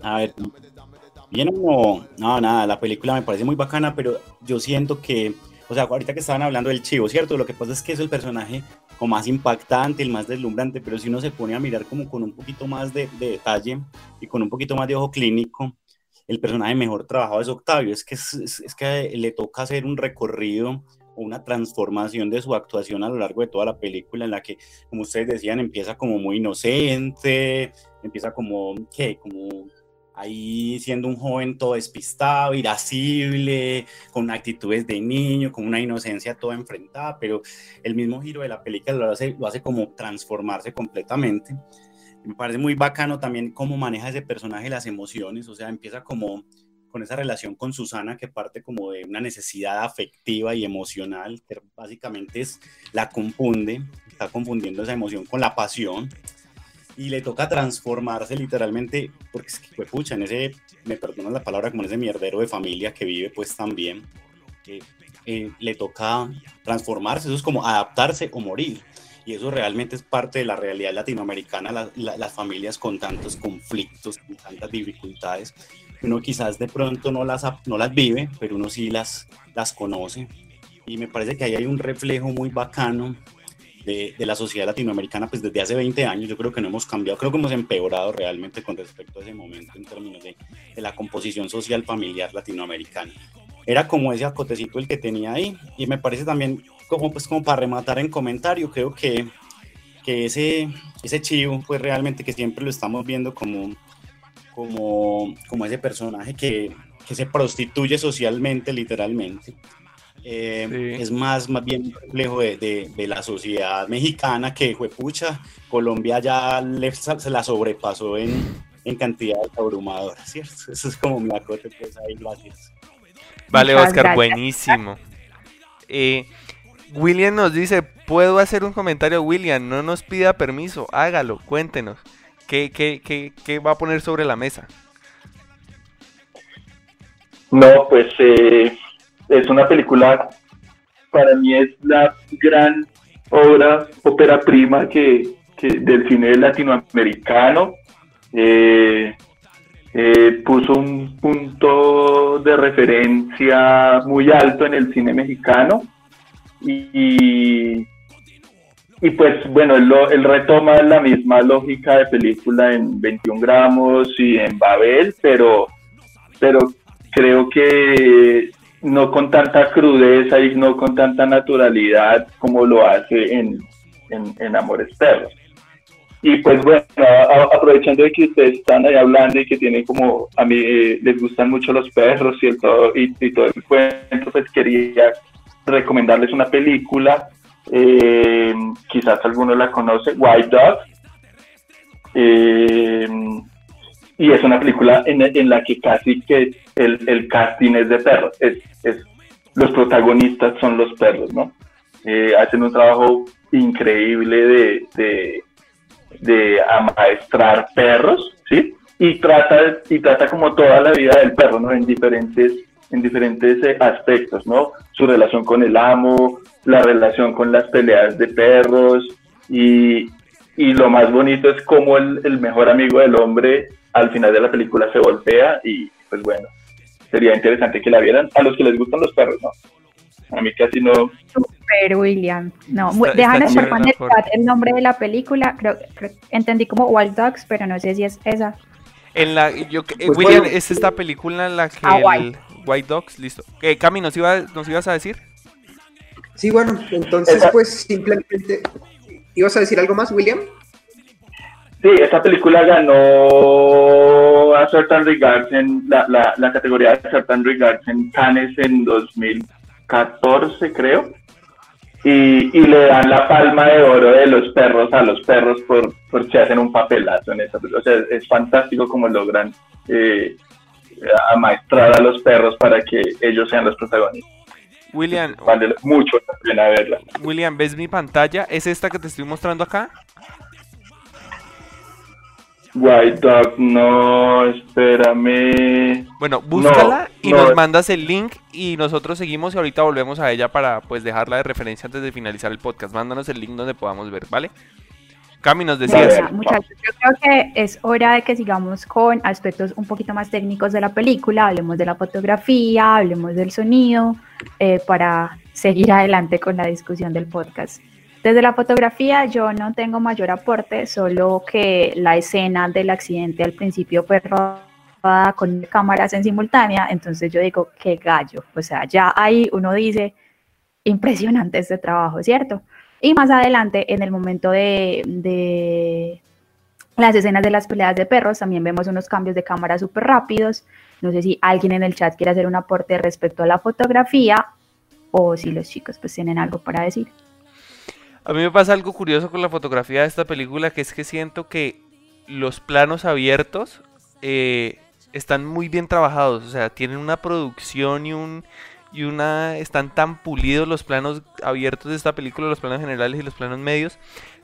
Speaker 10: A ver, bien o no, nada, la película me parece muy bacana, pero yo siento que, o sea, ahorita que estaban hablando del chivo, ¿cierto? Lo que pasa es que eso el personaje como más impactante, el más deslumbrante, pero si uno se pone a mirar como con un poquito más de, de detalle y con un poquito más de ojo clínico, el personaje mejor trabajado es Octavio, es que, es, es que le toca hacer un recorrido una transformación de su actuación a lo largo de toda la película en la que, como ustedes decían, empieza como muy inocente, empieza como, ¿qué? Como ahí siendo un joven todo despistado, irascible, con actitudes de niño, con una inocencia toda enfrentada, pero el mismo giro de la película lo hace, lo hace como transformarse completamente. Me parece muy bacano también cómo maneja ese personaje las emociones, o sea, empieza como con esa relación con Susana que parte como de una necesidad afectiva y emocional, que básicamente es, la confunde, está confundiendo esa emoción con la pasión y le toca transformarse literalmente, porque es que, pues, pucha, en ese, me perdonan la palabra, como en ese mierdero de familia que vive, pues también, eh, le toca transformarse, eso es como adaptarse o morir. Y eso realmente es parte de la realidad latinoamericana, las familias con tantos conflictos, con tantas dificultades. Uno quizás de pronto no las, no las vive, pero uno sí las, las conoce. Y me parece que ahí hay un reflejo muy bacano de, la sociedad latinoamericana, pues desde hace 20 años yo creo que no hemos cambiado, creo que hemos empeorado realmente con respecto a ese momento en términos de, la composición social familiar latinoamericana. Era como ese acotecito el que tenía ahí y me parece también como pues como para rematar en comentario, creo que, que ese, ese chivo pues realmente que siempre lo estamos viendo como, como, como ese personaje que, que se prostituye socialmente literalmente eh, es más, más bien un reflejo de, de, la sociedad mexicana que, pucha, Colombia ya se la sobrepasó en, en cantidades abrumadoras, ¿cierto? Eso es como mi acote, pues ahí.
Speaker 1: Vale, Oscar, buenísimo. Eh, William nos dice, ¿puedo hacer un comentario, William? No nos pida permiso, hágalo, cuéntenos. ¿Qué, qué, qué, qué va a poner sobre la mesa?
Speaker 11: No, pues eh, es una película, para mí es la gran obra, ópera prima que, del cine latinoamericano. Eh, eh, puso un punto de referencia muy alto en el cine mexicano y, y pues bueno, él, él, retoma la misma lógica de película en 21 gramos y en Babel, pero, pero creo que no con tanta crudeza y no con tanta naturalidad como lo hace en, en, Amores Perros. Y pues bueno, aprovechando de que ustedes están ahí hablando y que tienen como, a mí eh, les gustan mucho los perros y, el todo, y, todo el cuento, pues quería recomendarles una película, eh, quizás alguno la conoce, White Dog. Eh, y es una película en, en la que casi que el, el, casting es de perros, es, es, los protagonistas son los perros, ¿no? Eh, hacen un trabajo increíble de, de, de, amaestrar perros, ¿sí? Y trata, y trata como toda la vida del perro, ¿no? En diferentes, en diferentes eh, aspectos, ¿no? Su relación con el amo, la relación con las peleas de perros y, y lo más bonito es cómo el, el mejor amigo del hombre al final de la película se voltea y pues bueno, sería interesante que la vieran a los que les gustan los perros, ¿no? A mí casi no.
Speaker 2: Super William. No, déjanos por el el nombre de la película. Creo, entendí como Wild Dogs, pero no sé si es esa.
Speaker 1: En la, yo, eh, pues William, ¿es esta película en la que ah, White. Dogs, listo. ¿Qué, Cami, ¿nos, iba, ¿nos ibas a decir?
Speaker 3: Sí, bueno, entonces pues simplemente... ¿Ibas a decir algo más, William?
Speaker 11: Sí, esta película ganó a Certain Regards en la, la, la categoría de Certain Regards en Cannes en 2014, creo. Y, y, le dan la palma de oro de los perros a los perros por, por si hacen un papelazo en esa película. O sea, es fantástico como logran eh, amaestrar a los perros para que ellos sean los protagonistas.
Speaker 1: William,
Speaker 11: vale mucho la pena verla.
Speaker 1: William, ¿ves mi pantalla? ¿Es esta que te estoy mostrando acá?
Speaker 11: White Dog, no, espérame.
Speaker 1: Bueno, búscala y nos mandas el link y nosotros seguimos y ahorita volvemos a ella para pues dejarla de referencia antes de finalizar el podcast. Mándanos el link donde podamos ver, ¿vale? Cami, nos decías.
Speaker 2: muchachos, yo creo que es hora de que sigamos con aspectos un poquito más técnicos de la película, hablemos de la fotografía, hablemos del sonido, eh, para seguir adelante con la discusión del podcast. Desde la fotografía yo no tengo mayor aporte, solo que la escena del accidente al principio fue rodada con cámaras en simultánea, entonces yo digo, qué gallo, o sea, ya ahí uno dice, impresionante este trabajo, ¿cierto? Y más adelante, en el momento de, de las escenas de las peleas de perros, también vemos unos cambios de cámara súper rápidos. No sé si alguien en el chat quiere hacer un aporte respecto a la fotografía o si los chicos pues tienen algo para decir.
Speaker 1: A mí me pasa algo curioso con la fotografía de esta película, que es que siento que los planos abiertos eh, están muy bien trabajados, o sea, tienen una producción y un y una están tan pulidos los planos abiertos de esta película, los planos generales y los planos medios,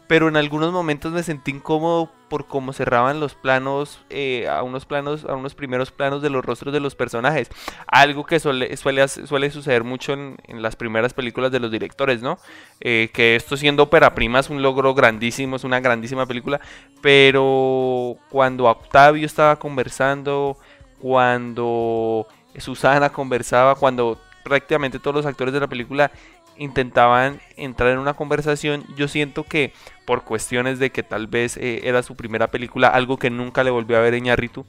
Speaker 1: pero en algunos momentos me sentí incómodo por cómo cerraban los planos eh, a unos planos a unos primeros planos de los rostros de los personajes. Algo que suele suele, suceder mucho en, las primeras películas de los directores no eh, que esto siendo ópera prima es un logro grandísimo es una grandísima película pero cuando Octavio estaba conversando cuando Susana conversaba cuando prácticamente todos los actores de la película intentaban entrar en una conversación, yo siento que por cuestiones de que tal vez eh, era su primera película, algo que nunca le volvió a ver Iñárritu,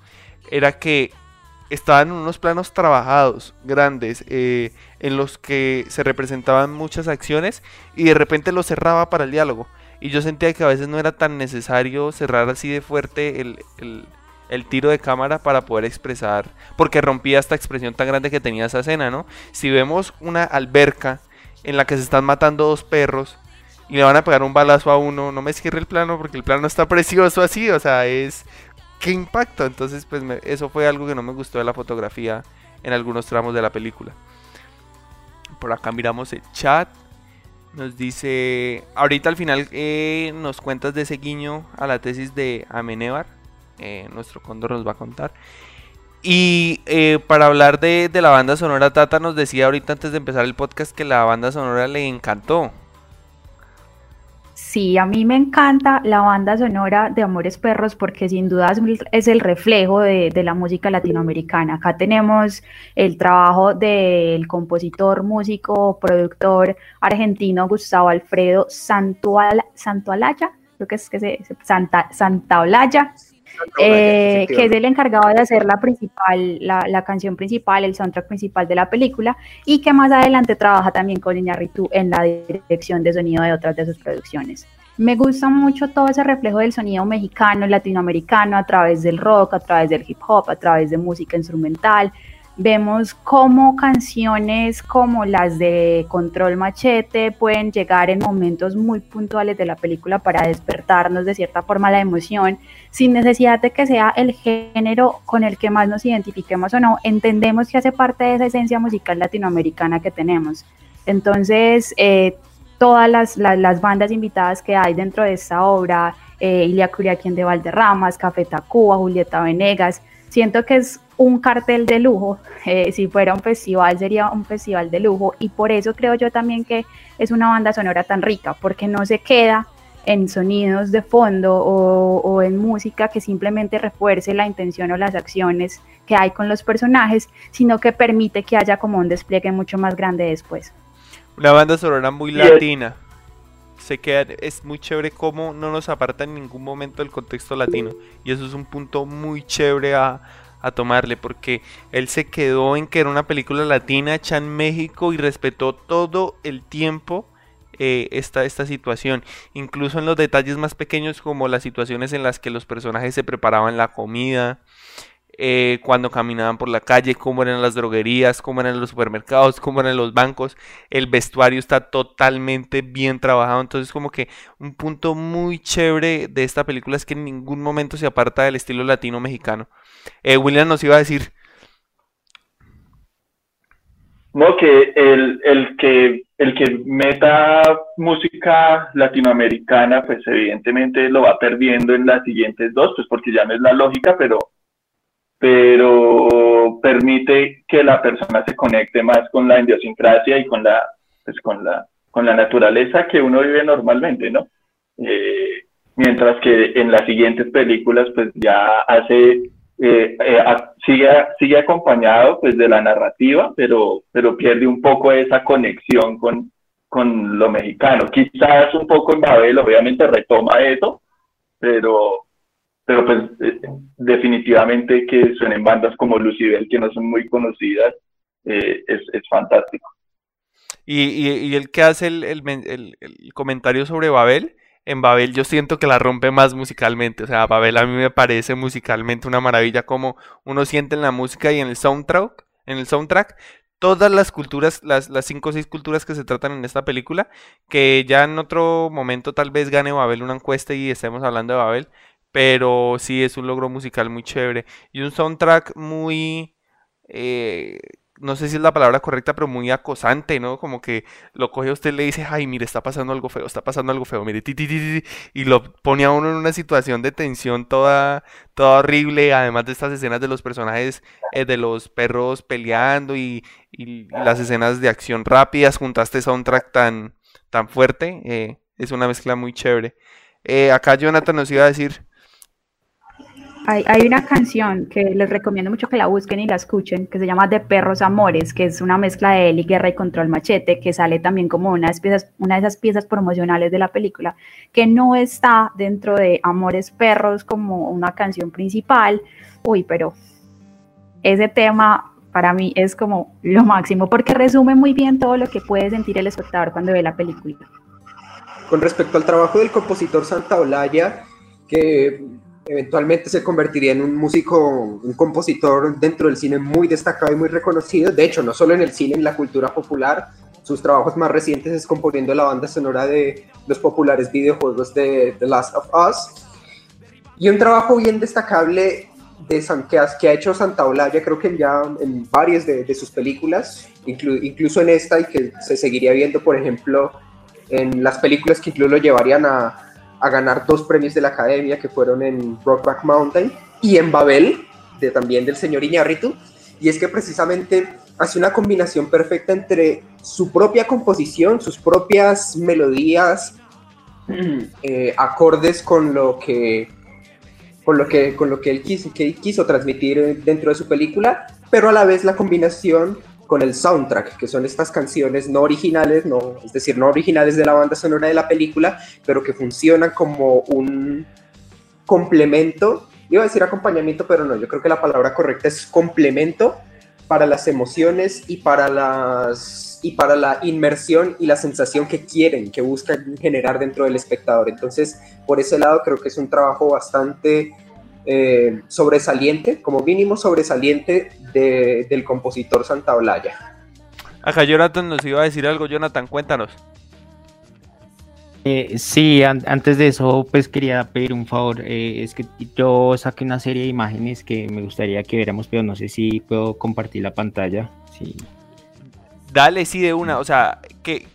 Speaker 1: era que estaban en unos planos trabajados, grandes, eh, en los que se representaban muchas acciones y de repente lo cerraba para el diálogo. Y yo sentía que a veces no era tan necesario cerrar así de fuerte el, el tiro de cámara para poder expresar, porque rompía esta expresión tan grande que tenía esa escena, ¿no? Si vemos una alberca en la que se están matando dos perros y le van a pegar un balazo a uno, no me cierre el plano porque el plano está precioso así, o sea, es qué impacto. Entonces, pues eso fue algo que no me gustó de la fotografía en algunos tramos de la película. Por acá miramos el chat. Nos dice, ahorita al final eh, nos cuentas de ese guiño a la tesis de Amenebar. Eh, nuestro cóndor nos va a contar. Y eh, para hablar de, la banda sonora, Tata nos decía ahorita antes de empezar el podcast que la banda sonora le encantó.
Speaker 2: Sí, a mí me encanta la banda sonora de Amores Perros porque sin duda es el reflejo de, la música latinoamericana. Acá tenemos el trabajo del compositor, músico, productor argentino Gustavo Alfredo Santualaya, creo que es que se, Santa, Santaolalla, eh, que es el encargado de hacer la principal, la, canción principal, el soundtrack principal de la película, y que más adelante trabaja también con Iñárritu en la dirección de sonido de otras de sus producciones. Me gusta mucho todo ese reflejo del sonido mexicano, latinoamericano, a través del rock, a través del hip hop, a través de música instrumental, vemos cómo canciones como las de Control Machete pueden llegar en momentos muy puntuales de la película para despertarnos de cierta forma la emoción, sin necesidad de que sea el género con el que más nos identifiquemos o no, entendemos que hace parte de esa esencia musical latinoamericana que tenemos. Entonces, eh, todas las, bandas invitadas que hay dentro de esta obra, eh, Ilia Curiaquien de Valderramas, Café Tacuba, Julieta Venegas, siento que es un cartel de lujo. Eh, si fuera un festival, sería un festival de lujo. Y por eso creo yo también que es una banda sonora tan rica, porque no se queda en sonidos de fondo o, en música que simplemente refuerce la intención o las acciones que hay con los personajes, sino que permite que haya como un despliegue mucho más grande después.
Speaker 1: Una banda sonora muy latina. Se queda, es muy chévere como no nos aparta en ningún momento del contexto latino. Y eso es un punto muy chévere a, a tomarle porque él se quedó en que era una película latina hecha en México y respetó todo el tiempo eh, esta, esta situación, incluso en los detalles más pequeños como las situaciones en las que los personajes se preparaban la comida, eh, cuando caminaban por la calle, cómo eran las droguerías, cómo eran los supermercados, cómo eran los bancos, el vestuario está totalmente bien trabajado, entonces como que un punto muy chévere de esta película es que en ningún momento se aparta del estilo latino mexicano. Eh, William nos iba a decir.
Speaker 11: No, que el, el, que el que meta música latinoamericana, pues evidentemente lo va perdiendo en las siguientes dos, pues porque ya no es la lógica, pero, pero permite que la persona se conecte más con la idiosincrasia y con la, pues con la, con la naturaleza que uno vive normalmente, ¿no? Eh, mientras que en las siguientes películas, pues ya hace eh, eh, sigue, sigue acompañado pues de la narrativa, pero, pero pierde un poco esa conexión con, con lo mexicano. Quizás un poco en Babel, obviamente retoma eso, pero, pero pues eh, definitivamente que suenen bandas como Lucibel, que no son muy conocidas, eh, es, es, fantástico.
Speaker 1: Y, y, y, el que hace el, el, el, el, comentario sobre Babel, en Babel yo siento que la rompe más musicalmente, o sea, Babel a mí me parece musicalmente una maravilla como uno siente en la música y en el soundtrack, en el soundtrack, todas las culturas, las, las cinco o seis culturas que se tratan en esta película, que ya en otro momento tal vez gane Babel una encuesta y estemos hablando de Babel, pero sí es un logro musical muy chévere y un soundtrack muy... Eh, no sé si es la palabra correcta, pero muy acosante, ¿no? Como que lo coge usted y le dice, ay, mire, está pasando algo feo, está pasando algo feo, mire, ti, ti, ti, y lo pone a uno en una situación de tensión toda, toda horrible, además de estas escenas de los personajes, eh, de los perros peleando y, y, las escenas de acción rápidas este soundtrack tan, tan fuerte, eh, es una mezcla muy chévere. Eh, acá Jonathan nos iba a decir...
Speaker 2: Hay, hay, una canción que les recomiendo mucho que la busquen y la escuchen, que se llama De Perros Amores, que es una mezcla de Eli Guerra y Control Machete, que sale también como una de, piezas, una de esas piezas promocionales de la película, que no está dentro de Amores Perros como una canción principal. Uy, pero ese tema para mí es como lo máximo, porque resume muy bien todo lo que puede sentir el espectador cuando ve la película.
Speaker 3: Con respecto al trabajo del compositor Santa Olaya, que eventualmente se convertiría en un músico, un compositor dentro del cine muy destacado y muy reconocido. De hecho, no solo en el cine, en la cultura popular. Sus trabajos más recientes es componiendo la banda sonora de los populares videojuegos de The Last of Us. Y un trabajo bien destacable de San, que, ha, hecho Santa Olaya, creo que ya en varias de, de sus películas, inclu, incluso en esta y que se seguiría viendo, por ejemplo, en las películas que incluso lo llevarían a, a ganar dos premios de la Academia que fueron en Rockback Mountain y en Babel, de, también del señor Iñárritu, y es que precisamente hace una combinación perfecta entre su propia composición, sus propias melodías, eh, acordes con lo que con lo que con lo que él quiso, que él quiso transmitir dentro de su película, pero a la vez la combinación con el soundtrack, que son estas canciones no originales, no, es decir, no originales de la banda sonora de la película, pero que funcionan como un complemento, iba a decir acompañamiento, pero no, yo creo que la palabra correcta es complemento para las emociones y para las y para la inmersión y la sensación que quieren, que buscan generar dentro del espectador. Entonces, por ese lado creo que es un trabajo bastante eh, sobresaliente, como mínimo sobresaliente de, del compositor Santa Olaya.
Speaker 1: Acá Jonathan nos iba a decir algo, Jonathan, cuéntanos.
Speaker 4: Eh, sí, an antes de eso, pues quería pedir un favor. Eh, es que yo saqué una serie de imágenes que me gustaría que viéramos, pero no sé si puedo compartir la pantalla. Sí.
Speaker 1: Dale, sí, de una. O sea, que,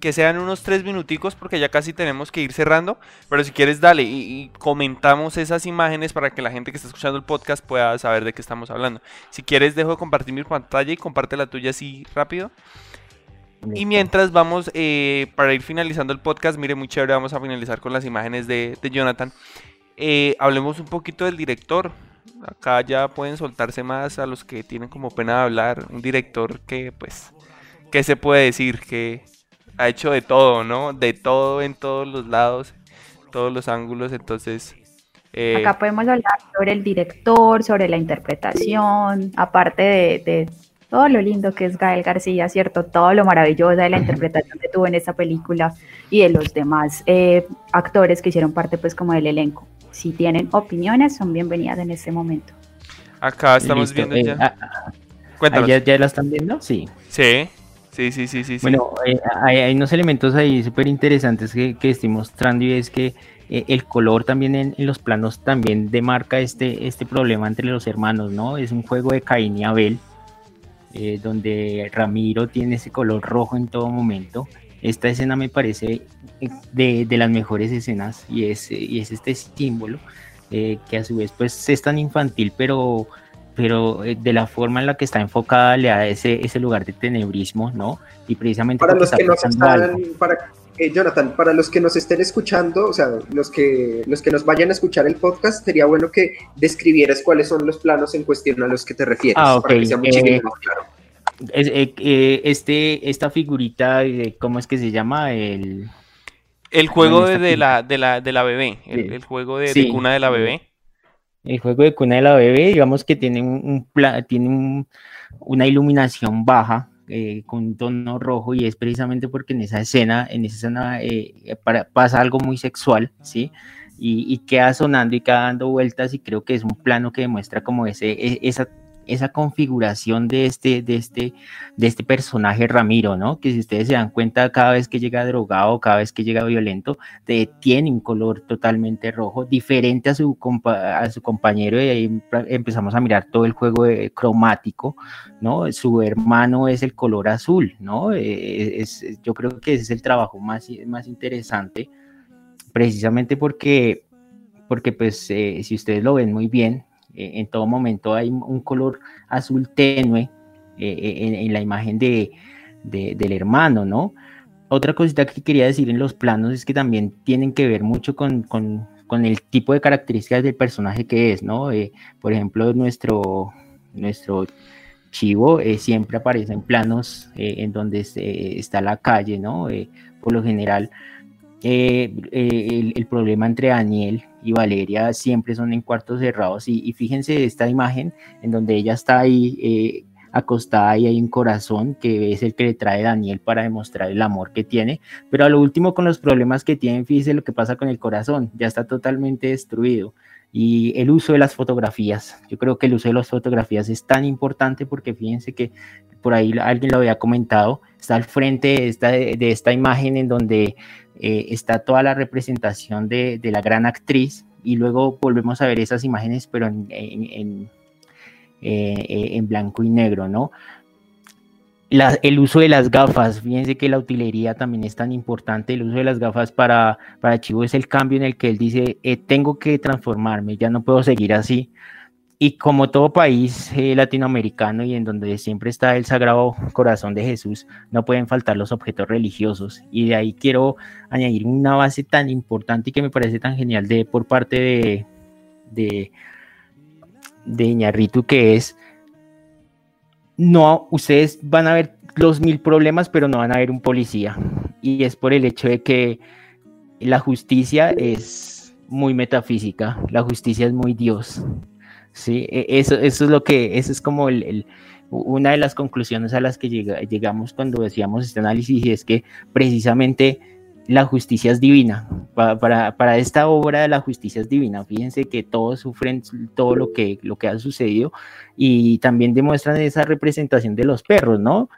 Speaker 1: que sean unos tres minuticos porque ya casi tenemos que ir cerrando. Pero si quieres, dale y, y, comentamos esas imágenes para que la gente que está escuchando el podcast pueda saber de qué estamos hablando. Si quieres, dejo de compartir mi pantalla y comparte la tuya así rápido. Y mientras vamos, eh, para ir finalizando el podcast, mire, muy chévere, vamos a finalizar con las imágenes de, de Jonathan. Eh, hablemos un poquito del director. Acá ya pueden soltarse más a los que tienen como pena de hablar. Un director que, pues, ¿qué se puede decir? Que ha hecho de todo, ¿no? De todo en todos los lados, todos los ángulos, entonces...
Speaker 2: Eh... Acá podemos hablar sobre el director, sobre la interpretación, aparte de, de, todo lo lindo que es Gael García, ¿cierto? Todo lo maravilloso de la interpretación que tuvo en esta película y de los demás eh, actores que hicieron parte, pues, como del elenco. Si tienen opiniones, son bienvenidas en este momento.
Speaker 1: Acá estamos Listo. viendo
Speaker 4: eh,
Speaker 1: ya.
Speaker 4: Ah, ¿ya, ¿Ya la están viendo? Sí.
Speaker 1: Sí. Sí, sí, sí, sí.
Speaker 4: Bueno, eh, hay, unos elementos ahí súper interesantes que, que, estoy mostrando y es que eh, el color también en, los planos también demarca este, este problema entre los hermanos, ¿no? Es un juego de Caín y Abel, eh, donde Ramiro tiene ese color rojo en todo momento. Esta escena me parece de, de las mejores escenas y es, y es este símbolo que a su vez pues es tan infantil, pero pero de la forma en la que está enfocada le da ese, ese lugar de tenebrismo, ¿no? Y precisamente
Speaker 3: para los que nos están, para, eh, Jonathan, para los que nos estén escuchando, o sea, los que, los que nos vayan a escuchar el podcast, sería bueno que describieras cuáles son los planos en cuestión a los que te refieres,
Speaker 4: ah, okay.
Speaker 3: para que sea mucho
Speaker 4: eh,
Speaker 3: más claro.
Speaker 4: Es, eh, eh, este, esta figurita, eh, ¿cómo es que se llama? El,
Speaker 1: El juego de, de la, de, la, de la bebé, el,
Speaker 4: Sí.
Speaker 1: el juego de, cuna de la bebé.
Speaker 4: El juego de cuna de la bebé, digamos que tiene un, un tiene un- una iluminación baja eh, con un tono rojo y es precisamente porque en esa escena, en esa escena eh, pasa algo muy sexual, ¿sí? Y, y queda sonando y queda dando vueltas y creo que es un plano que demuestra como ese, e- esa, esa configuración de este, de este, de este personaje Ramiro, ¿no? Que si ustedes se dan cuenta, cada vez que llega drogado, cada vez que llega violento, de- tiene un color totalmente rojo, diferente a su, compa- a su compañero, y ahí empezamos a mirar todo el juego de- cromático, ¿no? Su hermano es el color azul, ¿no? Eh, es- yo creo que ese es el trabajo más, más interesante, precisamente porque, porque pues, eh, si ustedes lo ven muy bien, eh, en todo momento hay un color azul tenue eh, en, en la imagen de, de- del hermano, ¿no? Otra cosita que quería decir en los planos es que también tienen que ver mucho con, con- con el tipo de características del personaje que es, ¿no? Eh, por ejemplo, nuestro, nuestro chivo eh, siempre aparece en planos eh, en donde está la calle, ¿no? Eh, por lo general, eh, eh, el, el problema entre Daniel y Valeria siempre son en cuartos cerrados. Y, y fíjense esta imagen en donde ella está ahí eh, acostada y hay un corazón que es el que le trae Daniel para demostrar el amor que tiene, pero a lo último con los problemas que tienen, fíjense lo que pasa con el corazón, ya está totalmente destruido. Y el uso de las fotografías, yo creo que el uso de las fotografías es tan importante porque fíjense que por ahí alguien lo había comentado, está al frente de esta, de esta imagen en donde eh, está toda la representación de, la gran actriz y luego volvemos a ver esas imágenes pero en, eh, blanco y negro, ¿no? El uso de las gafas, fíjense que la utilería también es tan importante, el uso de las gafas para, para Chivo es el cambio en el que él dice, eh, tengo que transformarme, ya no puedo seguir así. Y como todo país eh, latinoamericano y en donde siempre está el Sagrado Corazón de Jesús, no pueden faltar los objetos religiosos. Y de ahí quiero añadir una base tan importante y que me parece tan genial de, por parte de, de, Iñarritu, que es no, ustedes van a ver los mil problemas, pero no van a ver un policía. Y es por el hecho de que la justicia es muy metafísica, la justicia es muy Dios. Sí, eso, eso es lo que, eso es como una de las conclusiones a las que llega, llegamos cuando decíamos este análisis, y es que precisamente la justicia es divina. Para, para, para, esta obra de la justicia es divina. Fíjense que todos sufren todo lo que, lo que ha sucedido y también demuestran esa representación de los perros, ¿no?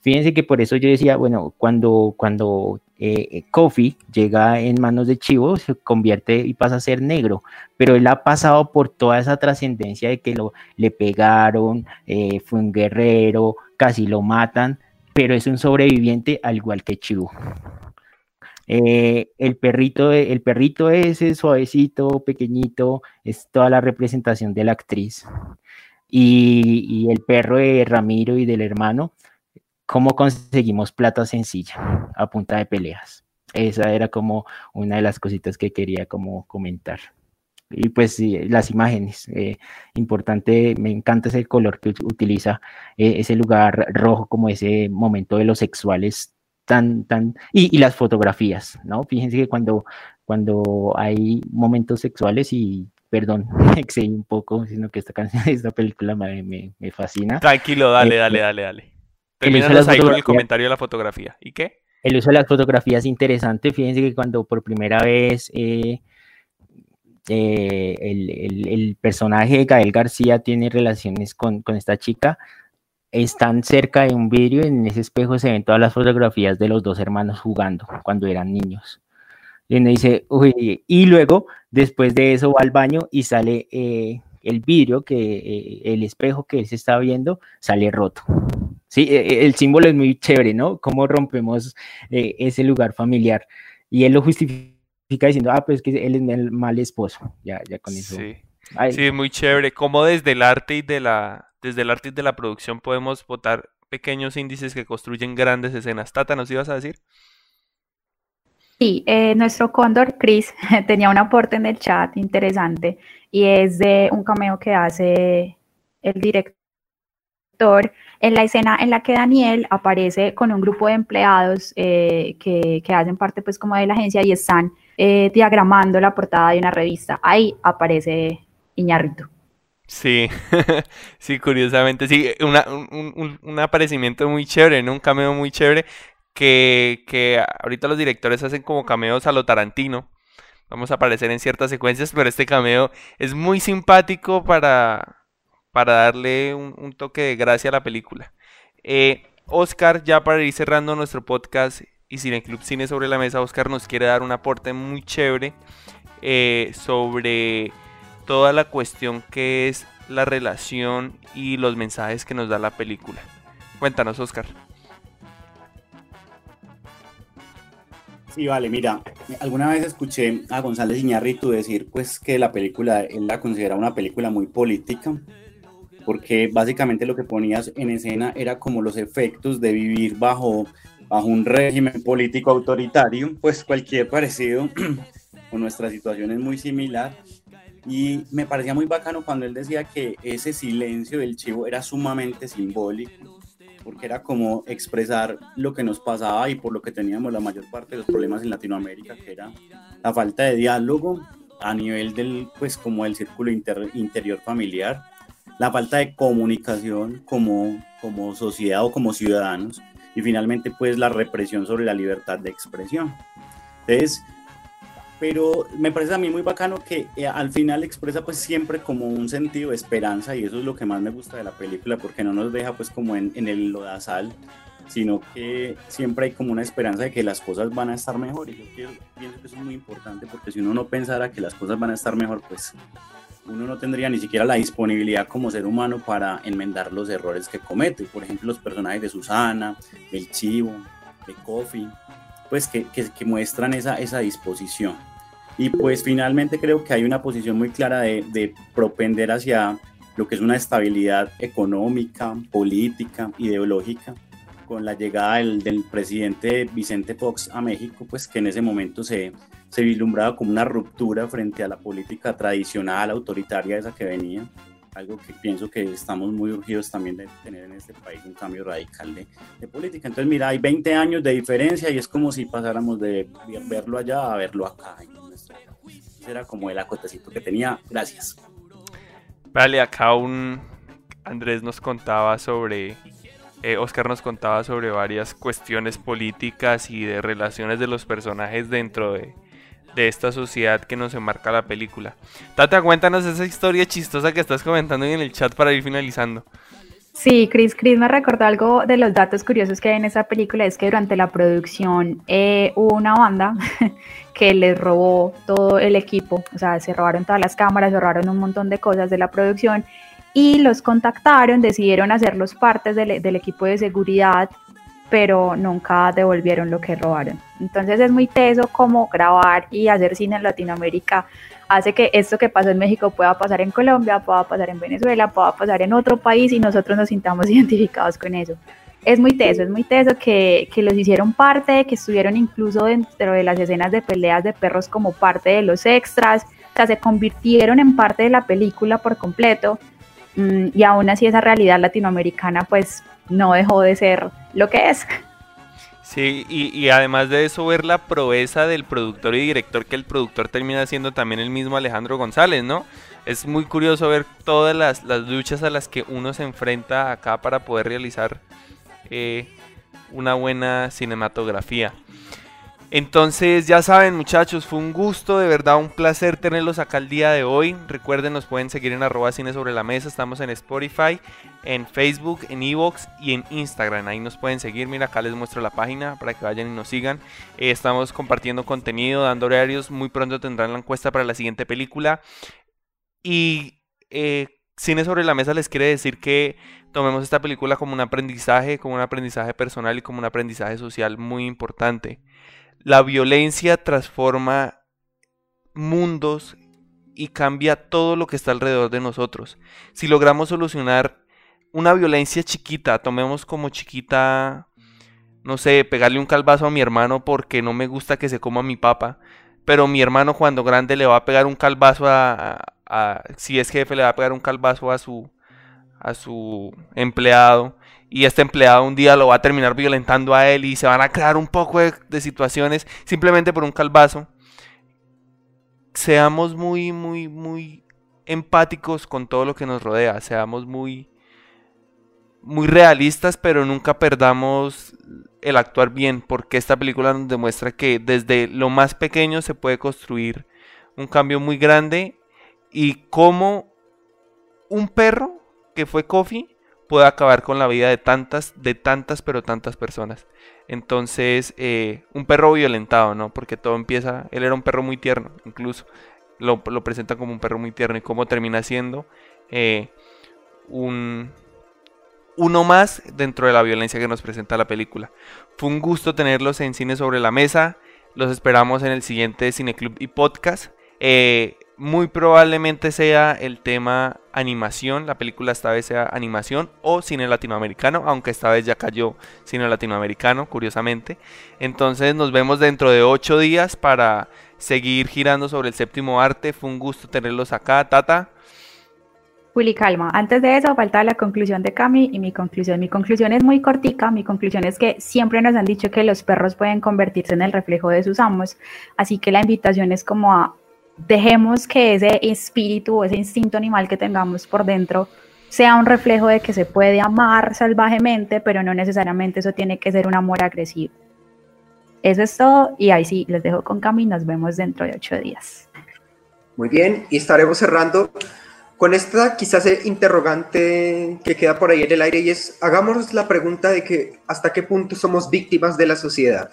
Speaker 4: Fíjense que por eso yo decía, bueno, cuando, cuando eh, Kofi llega en manos de Chivo, se convierte y pasa a ser negro, pero él ha pasado por toda esa trascendencia de que lo, le pegaron, eh, fue un guerrero, casi lo matan, pero es un sobreviviente al igual que Chivo. Eh, el perrito, el perrito ese suavecito, pequeñito, es toda la representación de la actriz. Y, el perro de Ramiro y del hermano, cómo conseguimos plata sencilla a punta de peleas. Esa era como una de las cositas que quería como comentar. Y pues sí, las imágenes, eh, importante, me encanta ese color que utiliza eh, ese lugar rojo como ese momento de los sexuales tan, tan, y, y, las fotografías, ¿no? Fíjense que cuando, cuando hay momentos sexuales y, perdón, excedí un poco, sino que esta canción, esta película me, me, me fascina.
Speaker 1: Tranquilo, dale, eh, dale, dale, dale. Terminamos ahí con el comentario de la fotografía. ¿Y qué?
Speaker 4: El uso de las fotografías es interesante, fíjense que cuando por primera vez eh, eh, el, el, el, personaje de Gael García tiene relaciones con, con esta chica, están cerca de un vidrio y en ese espejo se ven todas las fotografías de los dos hermanos jugando cuando eran niños. Y uno dice, uy, y luego, después de eso, va al baño y sale eh, el vidrio, que eh, el espejo que él se está viendo, sale roto. Sí, el símbolo es muy chévere, ¿no? Cómo rompemos eh, ese lugar familiar. Y él lo justifica diciendo, ah, pues que él es el mal esposo. Ya, ya con eso.
Speaker 1: Sí, Ay. sí muy chévere. Cómo desde el arte y de la, desde el arte y de la producción podemos votar pequeños índices que construyen grandes escenas. Tata, ¿nos ibas a decir?
Speaker 2: Sí, eh, nuestro cóndor Chris tenía un aporte en el chat interesante y es de un cameo que hace el director en la escena en la que Daniel aparece con un grupo de empleados eh, que, que, hacen parte pues como de la agencia y están eh, diagramando la portada de una revista. Ahí aparece Iñarrito.
Speaker 1: Sí, sí, curiosamente, sí, una, un, un, aparecimiento muy chévere, ¿no? Un cameo muy chévere que, que ahorita los directores hacen como cameos a lo Tarantino. Vamos a aparecer en ciertas secuencias, pero este cameo es muy simpático para, para darle un, toque de gracia a la película. Eh, Oscar, ya para ir cerrando nuestro podcast y Cine Club Cine sobre la mesa, Oscar nos quiere dar un aporte muy chévere eh, sobre toda la cuestión que es la relación y los mensajes que nos da la película. Cuéntanos, Oscar.
Speaker 10: Sí, vale, mira, alguna vez escuché a González Iñárritu decir pues que la película, él la considera una película muy política, porque básicamente lo que ponías en escena era como los efectos de vivir bajo, bajo un régimen político autoritario, pues cualquier parecido con nuestra situación es muy similar. Y me parecía muy bacano cuando él decía que ese silencio del chivo era sumamente simbólico, porque era como expresar lo que nos pasaba y por lo que teníamos la mayor parte de los problemas en Latinoamérica, que era la falta de diálogo a nivel del, pues como el círculo interior familiar, la falta de comunicación como, como sociedad o como ciudadanos y finalmente pues la represión sobre la libertad de expresión. Entonces, pero me parece a mí muy bacano que eh, al final expresa pues siempre como un sentido de esperanza y eso es lo que más me gusta de la película porque no nos deja pues como en, en el lodazal sino que siempre hay como una esperanza de que las cosas van a estar mejor y yo pienso que eso es muy importante porque si uno no pensara que las cosas van a estar mejor pues uno no tendría ni siquiera la disponibilidad como ser humano para enmendar los errores que comete. Por ejemplo, los personajes de Susana, del Chivo, de Kofi, pues que, que, muestran esa, esa disposición. Y pues finalmente creo que hay una posición muy clara de, de propender hacia lo que es una estabilidad económica, política, ideológica, con la llegada del, del, presidente Vicente Fox a México, pues que en ese momento se, se vislumbraba como una ruptura frente a la política tradicional, autoritaria esa que venía, algo que pienso que estamos muy urgidos también de tener en este país un cambio radical de, de política. Entonces, mira, hay 20 años de diferencia y es como si pasáramos de verlo allá a verlo acá. Ese era como el acotecito que tenía. Gracias.
Speaker 1: Vale, acá un Andrés nos contaba sobre eh, Oscar nos contaba sobre varias cuestiones políticas y de relaciones de los personajes dentro de, de esta sociedad que nos enmarca la película. Tata, cuéntanos esa historia chistosa que estás comentando en el chat para ir finalizando.
Speaker 2: Sí, Chris, Chris me recordó algo de los datos curiosos que hay en esa película, es que durante la producción eh, hubo una banda que les robó todo el equipo, o sea, se robaron todas las cámaras, se robaron un montón de cosas de la producción y los contactaron, decidieron hacerlos partes del, del equipo de seguridad pero nunca devolvieron lo que robaron. Entonces es muy teso como grabar y hacer cine en Latinoamérica hace que esto que pasó en México pueda pasar en Colombia, pueda pasar en Venezuela, pueda pasar en otro país y nosotros nos sintamos identificados con eso. Es muy teso, es muy teso que, que los hicieron parte, que estuvieron incluso dentro de las escenas de peleas de perros como parte de los extras, o sea, se convirtieron en parte de la película por completo mm, y aún así esa realidad latinoamericana pues no dejó de ser lo que es.
Speaker 1: Sí, y, además de eso ver la proeza del productor y director, que el productor termina siendo también el mismo Alejandro González, ¿no? Es muy curioso ver todas las, luchas a las que uno se enfrenta acá para poder realizar eh, una buena cinematografía. Entonces, ya saben, muchachos, fue un gusto, de verdad, un placer tenerlos acá el día de hoy. Recuerden, nos pueden seguir en arroba cine sobre la mesa. Estamos en Spotify, en Facebook, en Evox y en Instagram. Ahí nos pueden seguir. Mira, acá les muestro la página para que vayan y nos sigan. Eh, estamos compartiendo contenido, dando horarios. Muy pronto tendrán la encuesta para la siguiente película. Y eh, Cine sobre la mesa les quiere decir que tomemos esta película como un aprendizaje, como un aprendizaje personal y como un aprendizaje social muy importante. La violencia transforma mundos y cambia todo lo que está alrededor de nosotros. Si logramos solucionar una violencia chiquita, tomemos como chiquita, no sé, pegarle un calvazo a mi hermano porque no me gusta que se coma mi papa, pero mi hermano cuando grande le va a pegar un calvazo a, si es jefe, le va a pegar un calvazo a su, a su empleado y este empleado un día lo va a terminar violentando a él y se van a crear un poco de, situaciones simplemente por un calvazo. Seamos muy, muy, muy empáticos con todo lo que nos rodea, seamos muy, muy realistas, pero nunca perdamos el actuar bien, porque esta película nos demuestra que desde lo más pequeño se puede construir un cambio muy grande y cómo un perro que fue Coffee puede acabar con la vida de tantas, de tantas, pero tantas personas. Entonces, eh, un perro violentado, ¿no? Porque todo empieza, él era un perro muy tierno, incluso lo, lo presenta como un perro muy tierno y cómo termina siendo eh, un, uno más dentro de la violencia que nos presenta la película. Fue un gusto tenerlos en Cine sobre la Mesa. Los esperamos en el siguiente Cineclub y podcast. Eh, muy probablemente sea el tema animación, la película esta vez sea animación o cine latinoamericano, aunque esta vez ya cayó cine latinoamericano, curiosamente. Entonces nos vemos dentro de ocho días para seguir girando sobre el séptimo arte. Fue un gusto tenerlos acá, Tata.
Speaker 2: Willy, calma. Antes de eso, falta la conclusión de Cami y mi conclusión. Mi conclusión es muy cortica. Mi conclusión es que siempre nos han dicho que los perros pueden convertirse en el reflejo de sus amos. Así que la invitación es como a dejemos que ese espíritu o ese instinto animal que tengamos por dentro sea un reflejo de que se puede amar salvajemente, pero no necesariamente eso tiene que ser un amor agresivo. Eso es todo y ahí sí, les dejo con Cami, nos vemos dentro de ocho días.
Speaker 3: Muy bien, y estaremos cerrando con esta quizás interrogante que queda por ahí en el aire y es, hagamos la pregunta de que hasta qué punto somos víctimas de la sociedad.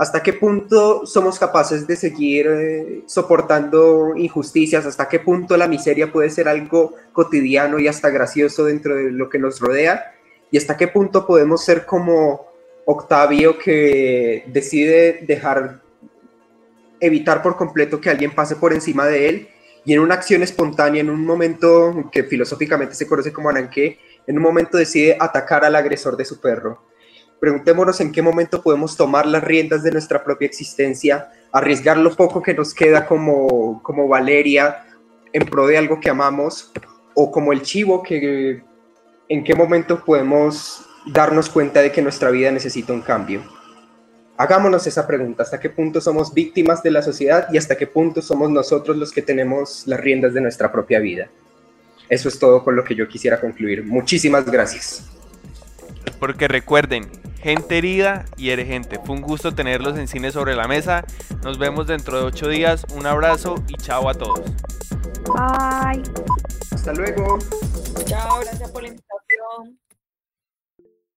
Speaker 3: ¿Hasta qué punto somos capaces de seguir eh, soportando injusticias? ¿Hasta qué punto la miseria puede ser algo cotidiano y hasta gracioso dentro de lo que nos rodea? ¿Y hasta qué punto podemos ser como Octavio que decide dejar, evitar por completo que alguien pase por encima de él y en una acción espontánea, en un momento que filosóficamente se conoce como ananque, en un momento decide atacar al agresor de su perro? Preguntémonos en qué momento podemos tomar las riendas de nuestra propia existencia, arriesgar lo poco que nos queda como, como Valeria en pro de algo que amamos, o como el chivo, que en qué momento podemos darnos cuenta de que nuestra vida necesita un cambio. Hagámonos esa pregunta, ¿hasta qué punto somos víctimas de la sociedad y hasta qué punto somos nosotros los que tenemos las riendas de nuestra propia vida? Eso es todo con lo que yo quisiera concluir. Muchísimas gracias.
Speaker 1: Porque recuerden, gente herida y eres gente. Fue un gusto tenerlos en Cine sobre la Mesa. Nos vemos dentro de ocho días. Un abrazo y chao a todos.
Speaker 2: Bye.
Speaker 3: Hasta luego.
Speaker 7: Chao, gracias por la invitación.